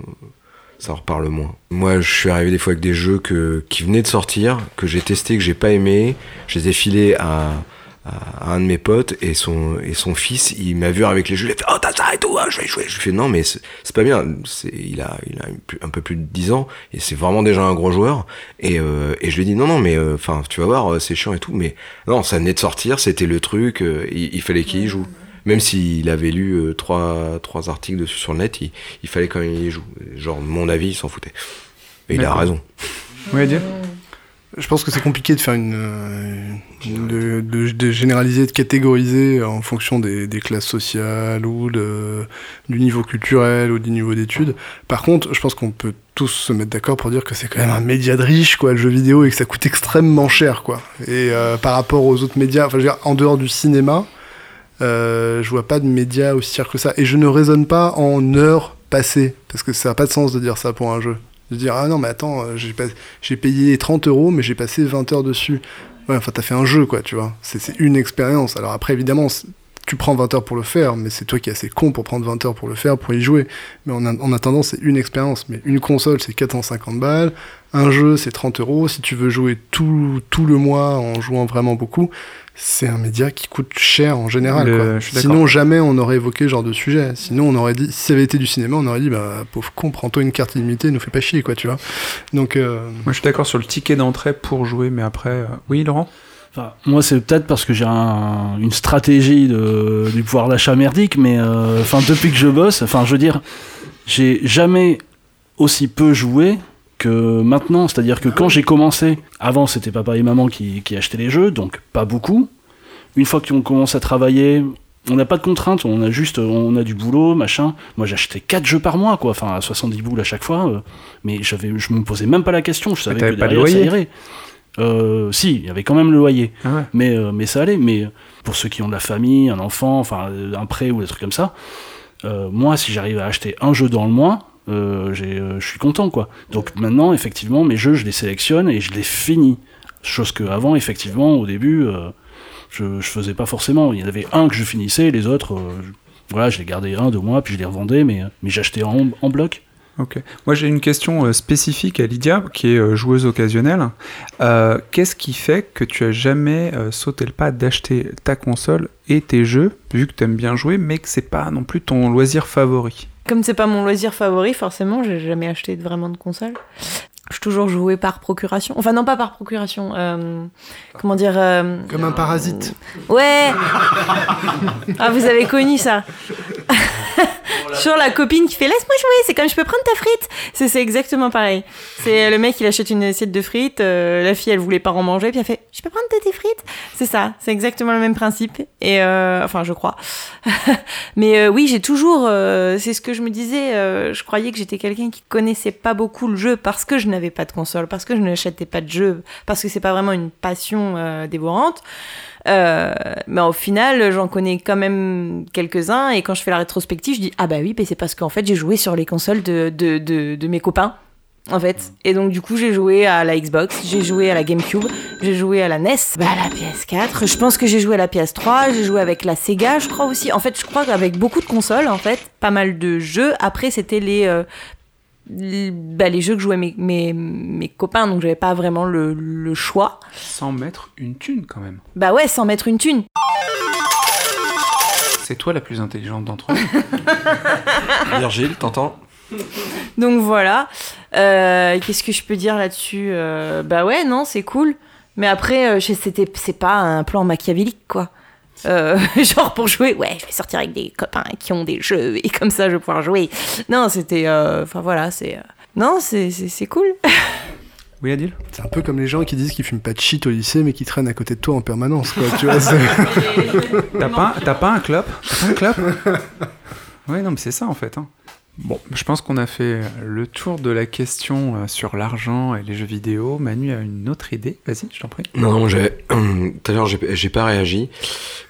ça en reparle moins. Moi, je suis arrivé des fois avec des jeux que, qui venaient de sortir, que j'ai testé, que j'ai pas aimé. Je les ai filés à, à, à un de mes potes et son, et son fils, il m'a vu avec les jeux, il a fait Oh, t'as ça et tout, hein, je vais jouer. Je lui fais Non, mais c'est pas bien. C'est- Il a, il a un- peu plus de 10 ans et c'est vraiment déjà un gros joueur. Et, euh, et je lui ai dit Non, non, mais enfin, tu vas voir, euh, c'est chiant et tout. Mais non, ça venait de sortir, c'était le truc, euh, il, il fallait qu'il y joue. Même s'il avait lu euh, trois, trois articles dessus sur le net, il, il fallait quand même qu'il y joue. Genre, mon avis, il s'en foutait. Et il a raison. Oui, Dieu Je pense que c'est compliqué de faire une, euh, de, généraliser, de catégoriser en fonction des, classes sociales ou du niveau culturel ou du niveau d'études. Par contre, je pense qu'on peut tous se mettre d'accord pour dire que c'est quand même un média de riche, quoi, le jeu vidéo, et que ça coûte extrêmement cher, quoi. Et euh, par rapport aux autres médias, enfin, je veux dire, en dehors du cinéma, euh, je vois pas de médias aussi cher que ça. Et je ne raisonne pas en heures passées, parce que ça n'a pas de sens de dire ça pour un jeu. De dire, ah non, mais attends, euh, j'ai pas- j'ai payé 30 euros, mais j'ai passé 20 heures dessus. Ouais, enfin, t'as fait un jeu, quoi, tu vois. C'est c'est une expérience. Alors après, évidemment, tu prends 20 heures pour le faire, mais c'est toi qui es assez con pour prendre 20 heures pour le faire, pour y jouer. Mais en attendant, c'est une expérience. Mais une console, c'est 450 balles. Un jeu, c'est 30 euros. Si tu veux jouer tout, tout le mois en jouant vraiment beaucoup, c'est un média qui coûte cher en général. Le- quoi. Sinon, jamais on aurait évoqué ce genre de sujet. Sinon, on aurait dit, si ça avait été du cinéma, on aurait dit, bah, pauvre con, prends-toi une carte illimitée, nous fais pas chier, quoi, tu vois. Donc, euh, Moi, je suis d'accord sur le ticket d'entrée pour jouer, mais après. euh, Oui, Laurent? Enfin, moi, c'est peut-être parce que j'ai un- une stratégie de, du pouvoir d'achat merdique, mais euh, enfin, depuis que je bosse, enfin, je veux dire, j'ai jamais aussi peu joué que maintenant. C'est-à-dire que quand j'ai commencé, avant, c'était papa et maman qui, qui achetaient les jeux, donc pas beaucoup. Une fois qu'on commence à travailler, on n'a pas de contraintes, on a juste, on a du boulot, machin. Moi, j'achetais 4 jeux par mois, quoi, enfin, à 70 boules à chaque fois. euh, mais j'avais, je me posais même pas la question, je savais que pas de derrière, ça loyer irait. Euh, si, il y avait quand même le loyer. Ah ouais. mais, euh, mais ça allait. Mais pour ceux qui ont de la famille, un enfant, enfin un prêt ou des trucs comme ça, moi, si j'arrive à acheter un jeu dans le mois, je suis content, quoi. Donc maintenant, effectivement, mes jeux, je les sélectionne et je les finis. Chose que avant, effectivement, au début, euh, je, je faisais pas forcément. Il y en avait un que je finissais, les autres, euh, voilà, je les gardais un, deux mois, puis je les revendais, mais, j'achetais en, en bloc. Ok. Moi, j'ai une question euh, spécifique à Lydia, qui est euh, joueuse occasionnelle. Euh, Qu'est-ce qui fait que tu as jamais euh, sauté le pas d'acheter ta console et tes jeux, vu que tu aimes bien jouer, mais que c'est pas non plus ton loisir favori? Comme c'est pas mon loisir favori, forcément, j'ai jamais acheté vraiment de console. Je suis toujours joué par procuration. Enfin, non, pas par procuration. euh, comment dire euh, comme un parasite. Ouais Ah, vous avez connu ça Sur la copine qui fait laisse-moi jouer, c'est comme je peux prendre ta frite. C'est c'est exactement pareil. C'est le mec il achète une assiette de frites, euh, la fille elle voulait pas en manger, puis elle fait je peux prendre tes frites? C'est ça, c'est exactement le même principe. Et euh, enfin je crois. Mais euh, oui j'ai toujours, euh, c'est ce que je me disais. euh, je croyais que j'étais quelqu'un qui connaissait pas beaucoup le jeu parce que je n'avais pas de console, parce que je n'achetais pas de jeu, parce que c'est pas vraiment une passion euh, dévorante. Euh, mais au final, j'en connais quand même quelques-uns. Et quand je fais la rétrospective, je dis Ah bah oui, mais c'est parce qu'en fait, j'ai joué sur les consoles de, de, de, de mes copains. En fait. Et donc, du coup, j'ai joué à la Xbox, j'ai joué à la GameCube, j'ai joué à la NES, bah, à la PS4. Je pense que j'ai joué à la PS3, j'ai joué avec la Sega, je crois aussi. En fait, je crois qu'avec beaucoup de consoles, en fait, pas mal de jeux. Après, c'était les. euh, les, bah, les jeux que jouaient mes, mes, mes copains, donc j'avais pas vraiment le, le choix. Sans mettre une thune quand même. Bah ouais, sans mettre une thune. C'est toi la plus intelligente d'entre nous. Virgile, t'entends? Donc voilà. Euh, Qu'est-ce que je peux dire là-dessus Euh, Bah ouais, non, c'est cool. Mais après, euh, c'est pas un plan machiavélique, quoi. Euh, genre pour jouer, ouais, je vais sortir avec des copains qui ont des jeux et comme ça je vais pouvoir jouer. Non, c'était. euh, Enfin voilà, c'est. euh, Non, c'est, cool. Oui, Adil? C'est un peu comme les gens qui disent qu'ils fument pas de shit au lycée, mais qui traînent à côté de toi en permanence, quoi. tu vois, c'est- T'as pas, t'as pas un clope T'as pas un clope Oui, non, mais c'est ça en fait. hein. Bon, je pense qu'on a fait le tour de la question euh, sur l'argent et les jeux vidéo. Manu a une autre idée. Vas-y, je t'en prie. Non, non, tout à l'heure, j'ai pas réagi.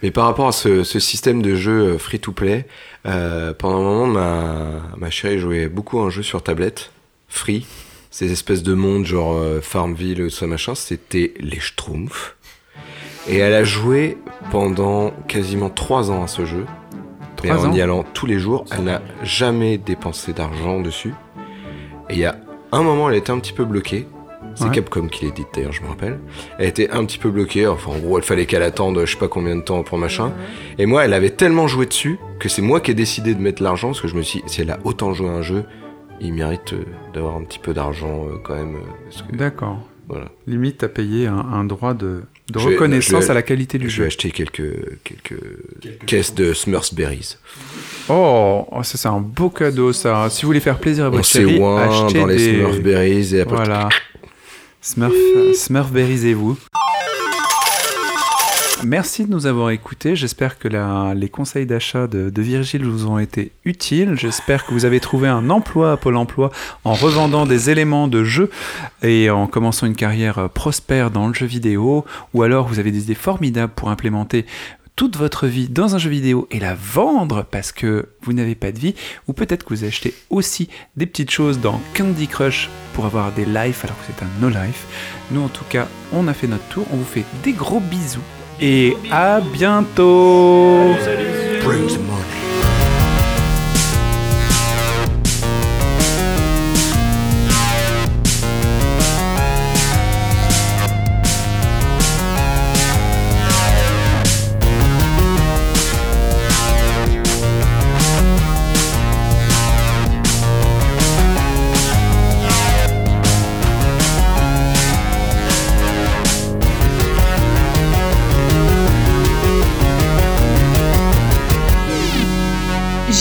Mais par rapport à ce, système de jeu free-to-play, euh, pendant un moment, ma, ma chérie jouait beaucoup à un jeu sur tablette, free. Ces espèces de mondes genre euh, Farmville, tout ça machin, c'était les Schtroumpfs. Et elle a joué pendant quasiment trois ans à ce jeu. En ans y allant tous les jours, elle n'a jamais dépensé d'argent dessus. Et il y a un moment, elle était un petit peu bloquée. C'est Ouais. Capcom qui l'a dit d'ailleurs, je me rappelle. Elle était un petit peu bloquée. Enfin, en gros, il fallait qu'elle attende je sais pas combien de temps pour machin. Et moi, elle avait tellement joué dessus que c'est moi qui ai décidé de mettre l'argent parce que je me suis dit, si elle a autant joué à un jeu, il mérite euh, d'avoir un petit peu d'argent euh, quand même. euh, D'accord. Voilà. Limite, payé un, un droit de, de Je vais- reconnaissance je vais- à la qualité du Je jeu. vais acheter quelques, quelques, caisses de Smurfsberries. Oh, oh, ça c'est un beau cadeau ça. Si vous voulez faire plaisir à On votre chérie, achetez dans les des... Smurfberries et après- Voilà. Smurf, Smurfberrisez-vous. Merci de nous avoir écoutés. J'espère que les conseils d'achat de, de Virgile vous ont été utiles. J'espère que vous avez trouvé un emploi à Pôle emploi en revendant des éléments de jeu et en commençant une carrière euh, prospère dans le jeu vidéo. Ou alors vous avez des idées formidables pour implémenter toute votre vie dans un jeu vidéo et la vendre parce que vous n'avez pas de vie, ou peut-être que vous achetez aussi des petites choses dans Candy Crush pour avoir des lives alors que c'est un no life. Nous en tout cas, on a fait notre tour, on vous fait des gros bisous et à bientôt.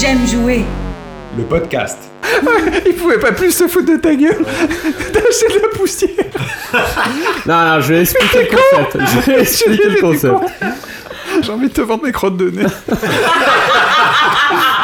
J'aime jouer. Le podcast. Il pouvait pas plus se foutre de ta gueule d'acheter de la poussière. Non, non, je vais expliquer le concept. Je vais expliquer le concept. J'ai envie de te vendre mes crottes de nez.